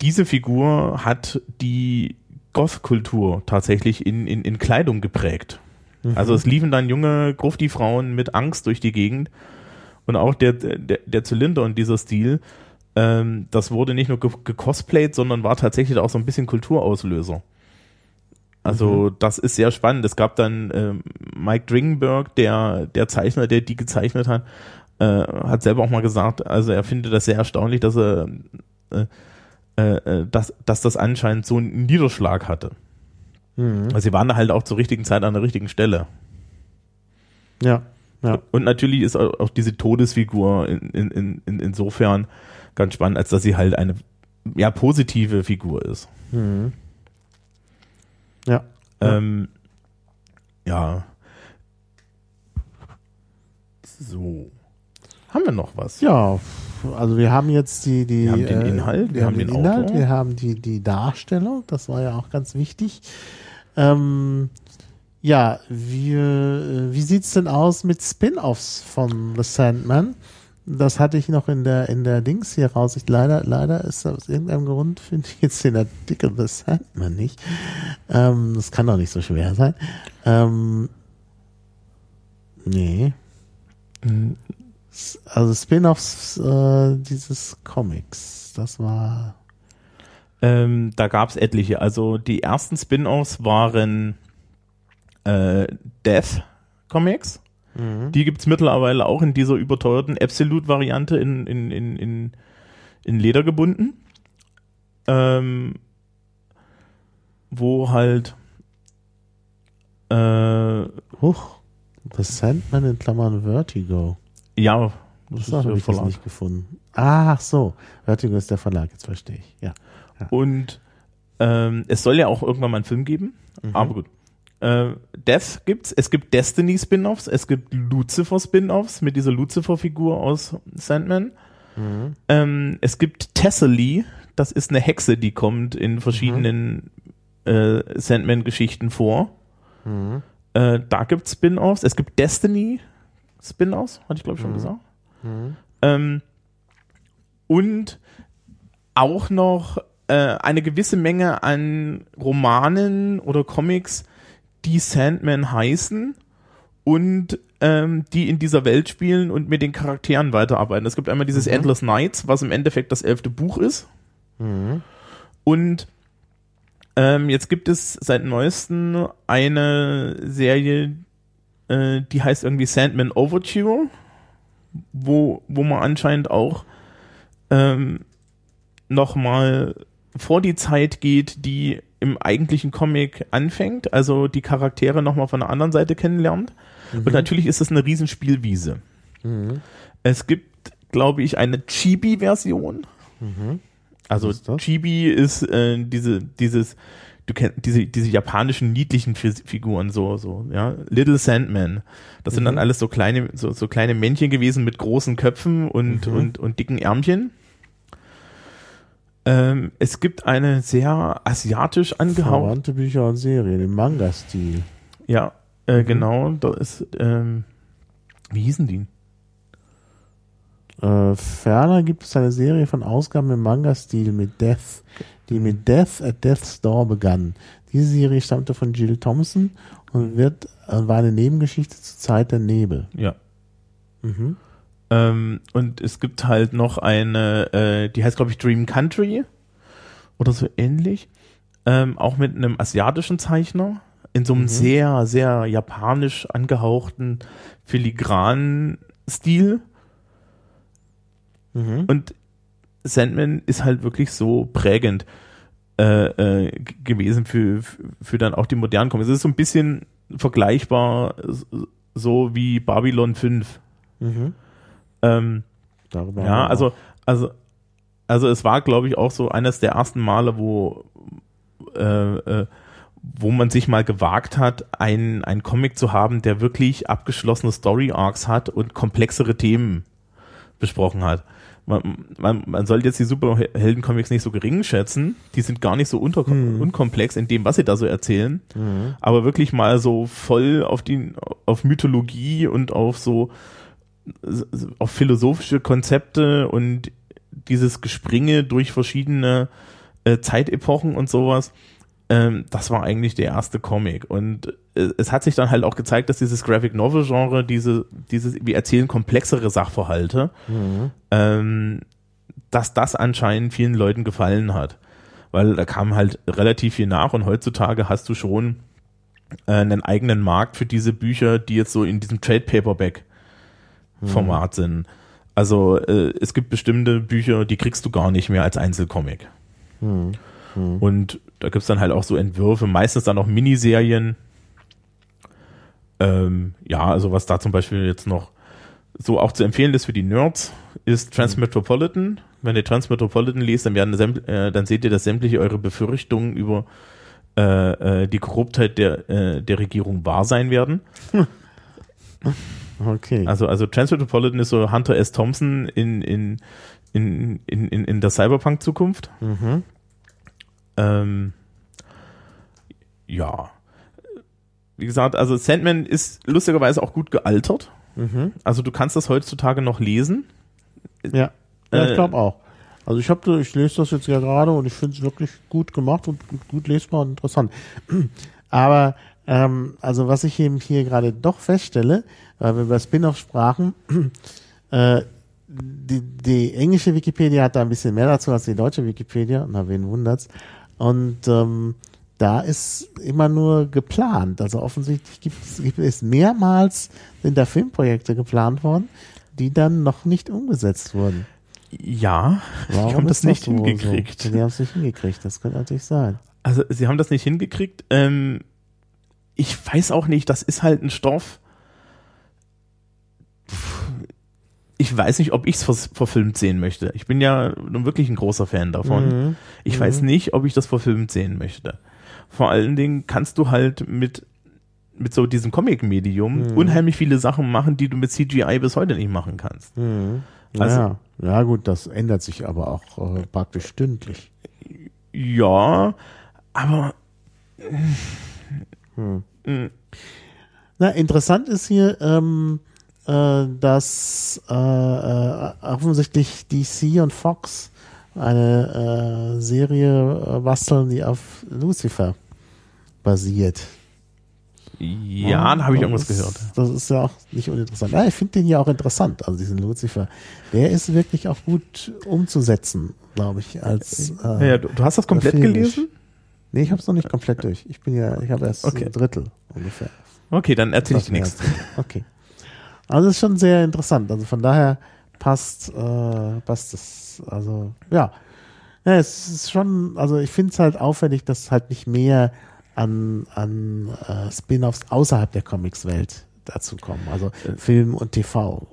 C: Diese Figur hat die Goth-Kultur tatsächlich in, in, in Kleidung geprägt. Also es liefen dann junge Grufti-Frauen mit Angst durch die Gegend und auch der, der, der Zylinder und dieser Stil, ähm, das wurde nicht nur ge- gecosplayt, sondern war tatsächlich auch so ein bisschen Kulturauslöser. Also das ist sehr spannend. Es gab dann ähm, Mike Dringenberg, der, der Zeichner, der die gezeichnet hat, äh, hat selber auch mal gesagt, also er findet das sehr erstaunlich, dass er äh, äh, äh, dass, dass das anscheinend so einen Niederschlag hatte.
B: Mhm.
C: Also sie waren da halt auch zur richtigen Zeit an der richtigen Stelle.
B: Ja, ja.
C: Und natürlich ist auch diese Todesfigur in, in, in, in, insofern ganz spannend, als dass sie halt eine ja, positive Figur ist.
B: Mhm. Ja. Ja.
C: Ähm, ja. So. Haben wir noch was?
B: Ja, also wir haben jetzt die, die
C: Wir haben den
B: äh,
C: Inhalt,
B: wir, haben den, Inhalt,
C: Autor.
B: wir haben die, die Darstellung, das war ja auch ganz wichtig. Ähm, ja, wie, äh, wie sieht's denn aus mit Spin-offs von The Sandman? Das hatte ich noch in der in der Dings hier raus. Ich, leider leider ist aus irgendeinem Grund finde ich jetzt den Artikel The Sandman nicht. Ähm, das kann doch nicht so schwer sein. Ähm, nee.
C: Mhm.
B: Also Spin-offs äh, dieses Comics, das war
C: Ähm, da gab es etliche. Also die ersten Spin-offs waren äh, Death Comics. Die gibt's mittlerweile auch in dieser überteuerten Absolute-Variante in, in, in, in, in Leder gebunden. Ähm, wo halt äh,
B: Huch, The Sandman in Klammern Vertigo.
C: ja, das
B: Das
C: ist
B: habe ich das nicht gefunden. Ach so, Vertigo ist der Verlag, jetzt verstehe ich. Ja.
C: Und ähm, es soll ja auch irgendwann mal einen Film geben, aber gut. Äh, Death gibt's, es gibt Destiny Spin-offs, es gibt Lucifer Spin-offs mit dieser Lucifer-Figur aus Sandman. Ähm, es gibt Tessely, das ist eine Hexe, die kommt in verschiedenen äh, Sandman-Geschichten vor. Äh, da gibt's Spin-offs. Es gibt Destiny Spin-offs, hatte ich glaube ich schon gesagt. Ähm, und auch noch äh, eine gewisse Menge an Romanen oder Comics, die Sandman heißen und ähm, die in dieser Welt spielen und mit den Charakteren weiterarbeiten. Es gibt einmal dieses Endless Nights, was im Endeffekt das elfte Buch ist. Und ähm, jetzt gibt es seit neuestem eine Serie, äh, die heißt irgendwie Sandman Overture, wo, wo man anscheinend auch ähm, nochmal vor die Zeit geht, die im eigentlichen Comic anfängt, also die Charaktere nochmal von der anderen Seite kennenlernt. Und natürlich ist es eine Riesenspielwiese. Es gibt, glaube ich, eine Chibi-Version. Also
B: Was ist?
C: Chibi ist äh, diese, dieses, du kennst diese, diese japanischen niedlichen Fi- Figuren, so, so, ja, Little Sandman. Das sind dann alles so kleine, so, so kleine Männchen gewesen mit großen Köpfen und, und, und dicken Ärmchen. Ähm, es gibt eine sehr asiatisch angehauchte,
B: Verwandte Bücher und Serien im Manga-Stil.
C: ja, äh, genau, da ist, ähm, wie hießen die?
B: Äh, ferner gibt es eine Serie von Ausgaben im Manga-Stil mit Death, die mit Death at Death's Door begann. Diese Serie stammte von Jill Thompson und wird, äh, war eine Nebengeschichte zur Zeit der Nebel.
C: Ja.
B: Mhm.
C: Ähm, und es gibt halt noch eine, äh, die heißt, glaube ich, Dream Country oder so ähnlich. Ähm, auch mit einem asiatischen Zeichner in so einem sehr, sehr japanisch angehauchten filigranen Stil.
B: Mhm.
C: Und Sandman ist halt wirklich so prägend äh, äh, gewesen für, für dann auch die modernen Comics. Es ist so ein bisschen vergleichbar so wie Babylon 5.
B: Mhm.
C: Ähm,
B: Darüber
C: ja, also, also, also es war, glaube ich, auch so eines der ersten Male, wo, äh, äh, wo man sich mal gewagt hat, ein, ein Comic zu haben, der wirklich abgeschlossene Story Arcs hat und komplexere Themen besprochen hat. Man, man, man sollte jetzt die Superhelden-Comics nicht so gering schätzen. Die sind gar nicht so unter, unkomplex in dem, was sie da so erzählen. Aber wirklich mal so voll auf die, auf Mythologie und auf so, auf philosophische Konzepte und dieses Gespringe durch verschiedene äh, Zeitepochen und sowas, ähm, das war eigentlich der erste Comic. Und äh, es hat sich dann halt auch gezeigt, dass dieses Graphic Novel Genre, diese, dieses, wir erzählen komplexere Sachverhalte, ähm, dass das anscheinend vielen Leuten gefallen hat. Weil da kam halt relativ viel nach und heutzutage hast du schon äh, einen eigenen Markt für diese Bücher, die jetzt so in diesem Trade Paperback Format sind. Also äh, es gibt bestimmte Bücher, die kriegst du gar nicht mehr als Einzelcomic. Und da gibt's dann halt auch so Entwürfe, meistens dann auch Miniserien. Ähm, ja, also was da zum Beispiel jetzt noch so auch zu empfehlen ist für die Nerds, ist Transmetropolitan. Wenn ihr Transmetropolitan lest, dann, werden, äh, dann seht ihr, dass sämtliche eure Befürchtungen über äh, äh, die Korruptheit der, äh, der Regierung wahr sein werden.
B: Okay.
C: Also, also Transmetropolitan ist so Hunter S. Thompson in, in, in, in, in, in der Cyberpunk-Zukunft.
B: mhm.
C: Ähm, ja. Wie gesagt, also Sandman ist lustigerweise auch gut gealtert.
B: Mhm.
C: Also du kannst das heutzutage noch lesen.
B: Ja, ja ich
C: Äh,
B: glaube auch. Also ich habe, ich lese das jetzt ja gerade und ich finde es wirklich gut gemacht und gut, gut lesbar und interessant. Aber ähm, also was ich eben hier gerade doch feststelle, weil wir über Spin-off sprachen, äh, die, die englische Wikipedia hat da ein bisschen mehr dazu als die deutsche Wikipedia, na wen wundert's. Und ähm, da ist immer nur geplant. Also offensichtlich gibt es mehrmals sind da Filmprojekte geplant worden, die dann noch nicht umgesetzt wurden.
C: Ja, die haben das nicht
B: wohl
C: hingekriegt.
B: So? Die haben es nicht hingekriegt, das könnte natürlich sein.
C: Also sie haben das nicht hingekriegt. Ähm, ich weiß auch nicht, das ist halt ein Stoff. Ich weiß nicht, ob ich es verfilmt sehen möchte. Ich bin ja nun wirklich ein großer Fan davon.
B: Mhm.
C: Ich weiß nicht, ob ich das verfilmt sehen möchte. Vor allen Dingen kannst du halt mit, mit so diesem Comic-Medium
B: Mhm.
C: unheimlich viele Sachen machen, die du mit CGI bis heute nicht machen kannst.
B: Mhm.
C: Also-
B: ja, ja, gut, das ändert sich aber auch äh, praktisch stündlich.
C: Ja, aber
B: Hm. Na, interessant ist hier, ähm, äh, dass äh, äh, offensichtlich DC und Fox eine äh, Serie äh, basteln, die auf Lucifer basiert.
C: ja, da habe ich irgendwas gehört.
B: Das ist ja auch nicht uninteressant. Ja, ich finde den ja auch interessant, also diesen Lucifer. Der ist wirklich auch gut umzusetzen, glaube ich, als äh,
C: Ja, du, du hast das komplett gelesen?
B: Nee, ich habe es noch nicht komplett durch. Ich bin ja, ich habe erst
C: Okay.
B: ein Drittel ungefähr.
C: Okay, dann erzähl ich nichts.
B: Okay. Also ist schon sehr interessant. Also von daher passt, äh, passt es. Also ja. ja, es ist schon. Also ich finde es halt auffällig, dass halt nicht mehr an an äh, Spin-offs außerhalb der Comics-Welt dazu kommen. Also Film und TV.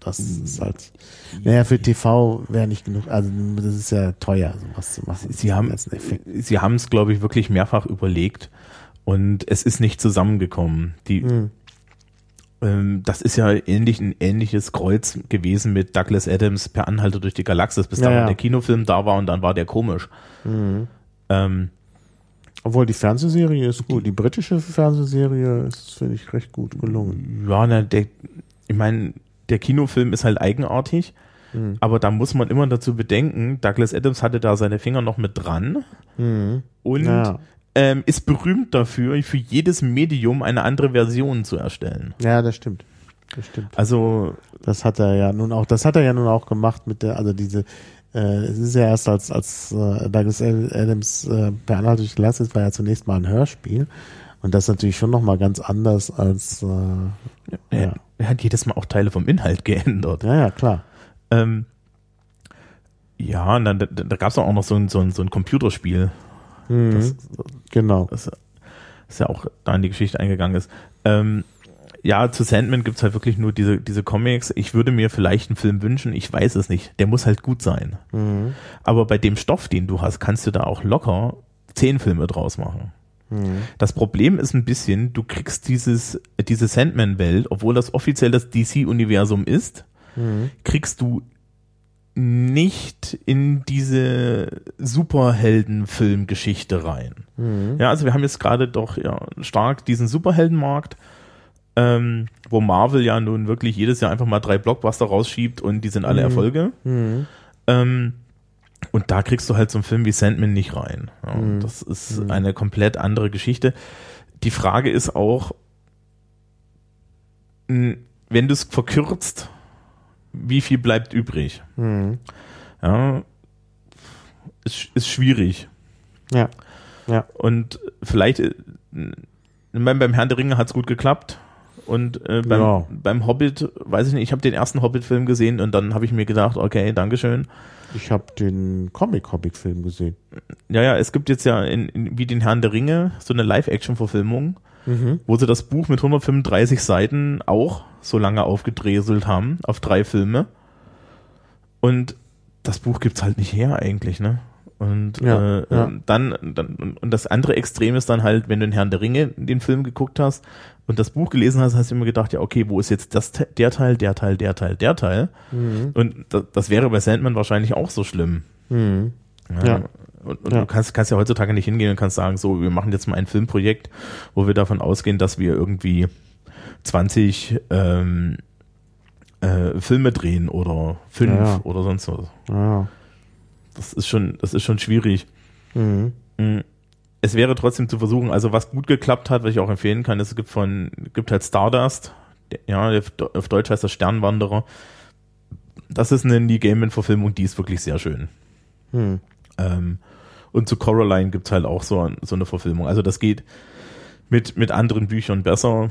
B: Das ist halt, naja, für TV wäre nicht genug, also das ist ja teuer, sowas zu machen.
C: Sie haben Sie haben es, glaube ich, wirklich mehrfach überlegt und es ist nicht zusammengekommen. Die,
B: Hm.
C: ähm, das ist ja ähnlich ein ähnliches Kreuz gewesen mit Douglas Adams per Anhalter durch die Galaxis, bis
B: Ja,
C: dann
B: ja.
C: der Kinofilm da war und dann war der komisch. Ähm,
B: Obwohl die Fernsehserie ist gut. Die britische Fernsehserie ist, finde ich, recht gut gelungen.
C: ja, na, der, ich meine, der Kinofilm ist halt eigenartig, aber da muss man immer dazu bedenken, Douglas Adams hatte da seine Finger noch mit dran und
B: Ja.
C: ähm, ist berühmt dafür, für jedes Medium eine andere Version zu erstellen.
B: Ja, das stimmt. Das stimmt.
C: Also
B: Das hat er ja nun auch, das hat er ja nun auch gemacht mit der, also diese, äh, es ist ja erst als, als äh, Douglas Adams äh, per Anhalt durch die Galaxis war ja zunächst mal ein Hörspiel. Und das ist natürlich schon nochmal ganz anders als, äh, Ja.
C: Er hat jedes Mal auch Teile vom Inhalt geändert.
B: ja, ja, klar.
C: Ähm, ja, und dann, da, da gab es auch noch so ein, so ein, so ein Computerspiel,
B: Mhm.
C: das,
B: genau.
C: das, das ja auch da in die Geschichte eingegangen ist. Ähm, ja, zu Sandman gibt's halt wirklich nur diese, diese Comics. Ich würde mir vielleicht einen Film wünschen, ich weiß es nicht. Der muss halt gut sein.
B: Mhm.
C: Aber bei dem Stoff, den du hast, kannst du da auch locker zehn Filme draus machen.
B: Mhm.
C: Das Problem ist ein bisschen, du kriegst dieses, diese Sandman-Welt, obwohl das offiziell das DC-Universum ist,
B: Mhm.
C: kriegst du nicht in diese Superhelden-Filmgeschichte rein.
B: Mhm.
C: Ja, also wir haben jetzt gerade doch ja, stark diesen Superheldenmarkt, ähm, wo Marvel ja nun wirklich jedes Jahr einfach mal drei Blockbuster rausschiebt und die sind alle Erfolge.
B: Mhm.
C: Ähm, und da kriegst du halt so einen Film wie Sandman nicht rein. Ja, und Das ist eine komplett andere Geschichte. Die Frage ist auch, wenn du es verkürzt, wie viel bleibt übrig?
B: Mhm.
C: Ja, ist, ist schwierig.
B: Ja. Ja.
C: Und vielleicht, äh, ich meine, beim Herrn der Ringe hat's gut geklappt. Und äh, beim,
B: Ja.
C: beim Hobbit, weiß ich nicht, ich habe den ersten Hobbit-Film gesehen und dann habe ich mir gedacht, okay, Dankeschön.
B: Ich habe den Comic-Comic-Film gesehen.
C: Ja, ja, es gibt jetzt ja in, in, wie den Herrn der Ringe so eine Live-Action-Verfilmung,
B: Mhm.
C: wo sie das Buch mit 135 Seiten auch so lange aufgedreselt haben auf drei Filme. Und das Buch gibt's halt nicht her eigentlich, ne? Und
B: Ja,
C: äh,
B: ja.
C: dann, dann und das andere Extrem ist dann halt, wenn du den Herrn der Ringe den Film geguckt hast und das Buch gelesen hast, hast du immer gedacht, ja okay, wo ist jetzt das der Teil, der Teil, der Teil, der Teil?
B: Mhm.
C: Und das, das wäre bei Sandman wahrscheinlich auch so schlimm.
B: Mhm.
C: Ja.
B: Ja.
C: Und, und du kannst, kannst ja heutzutage nicht hingehen und kannst sagen, so, wir machen jetzt mal ein Filmprojekt, wo wir davon ausgehen, dass wir irgendwie 20 ähm, äh, Filme drehen oder fünf oder sonst was.
B: Ja.
C: Das ist schon, das ist schon schwierig.
B: Mhm.
C: Mm. Es wäre trotzdem zu versuchen, also was gut geklappt hat, was ich auch empfehlen kann, es gibt von, gibt halt Stardust, ja, auf Deutsch heißt das Sternwanderer. Das ist eine Neil Gaiman-Verfilmung, die ist wirklich sehr schön.
B: Mhm.
C: Ähm, und zu Coraline gibt's halt auch so, so eine Verfilmung. Also das geht mit, mit anderen Büchern besser.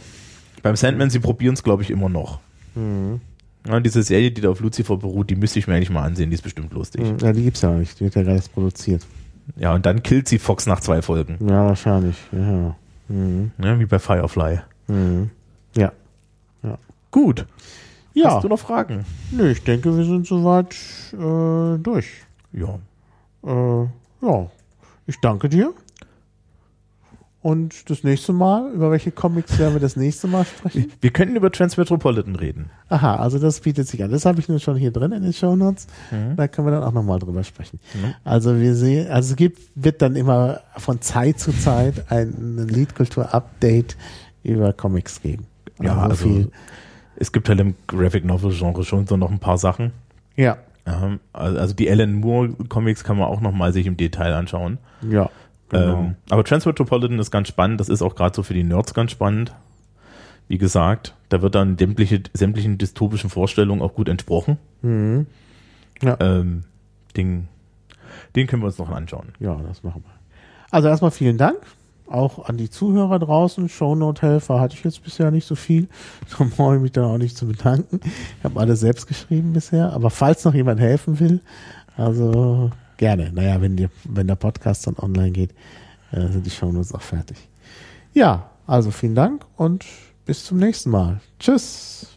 C: Beim Sandman, sie probieren es, glaube ich, immer noch.
B: Mhm.
C: Ja, diese Serie, die da auf Lucifer beruht, die müsste ich mir eigentlich mal ansehen, die ist bestimmt lustig.
B: Mhm. Ja, die gibt's ja nicht. Die wird ja gerade produziert.
C: Ja, und dann killt sie Fox nach zwei Folgen.
B: Ja, wahrscheinlich. Ja. Mhm.
C: Ja, wie bei Firefly.
B: Mhm. Ja.
C: Gut.
B: Ja.
C: Hast du noch Fragen?
B: Nö, ich denke, wir sind soweit äh, durch.
C: Ja.
B: Äh, ja. Ich danke dir. Und das nächste Mal, über welche Comics werden wir das nächste Mal sprechen?
C: Wir könnten über Transmetropolitan reden.
B: Aha, also das bietet sich an. Das habe ich nur schon hier drin in den Shownotes.
C: Mhm.
B: Da können wir dann auch nochmal drüber sprechen. Also wir sehen, also es gibt, wird dann immer von Zeit zu Zeit ein Liedkultur-Update über Comics geben.
C: Ja, also
B: viel.
C: es gibt halt im Graphic Novel Genre schon so noch ein paar Sachen.
B: Ja,
C: Ja, also also die Alan Moore Comics kann man auch noch mal sich im Detail anschauen.
B: ja. Genau.
C: Ähm, aber Transmetropolitan ist ganz spannend. Das ist auch gerade so für die Nerds ganz spannend. Wie gesagt, da wird dann sämtliche, sämtlichen dystopischen Vorstellungen auch gut entsprochen.
B: mhm. Ja.
C: Ähm, den, den können wir uns noch anschauen.
B: Ja, das machen wir. Also erstmal vielen Dank. Auch an die Zuhörer draußen. Shownote-Helfer hatte ich jetzt bisher nicht so viel. Da brauche ich mich dann auch nicht zu bedanken. Ich habe alles selbst geschrieben bisher. Aber falls noch jemand helfen will, also gerne. Naja, wenn, die, wenn der Podcast dann online geht, äh, sind die Shownotes auch fertig. Ja, also vielen Dank und bis zum nächsten Mal. Tschüss.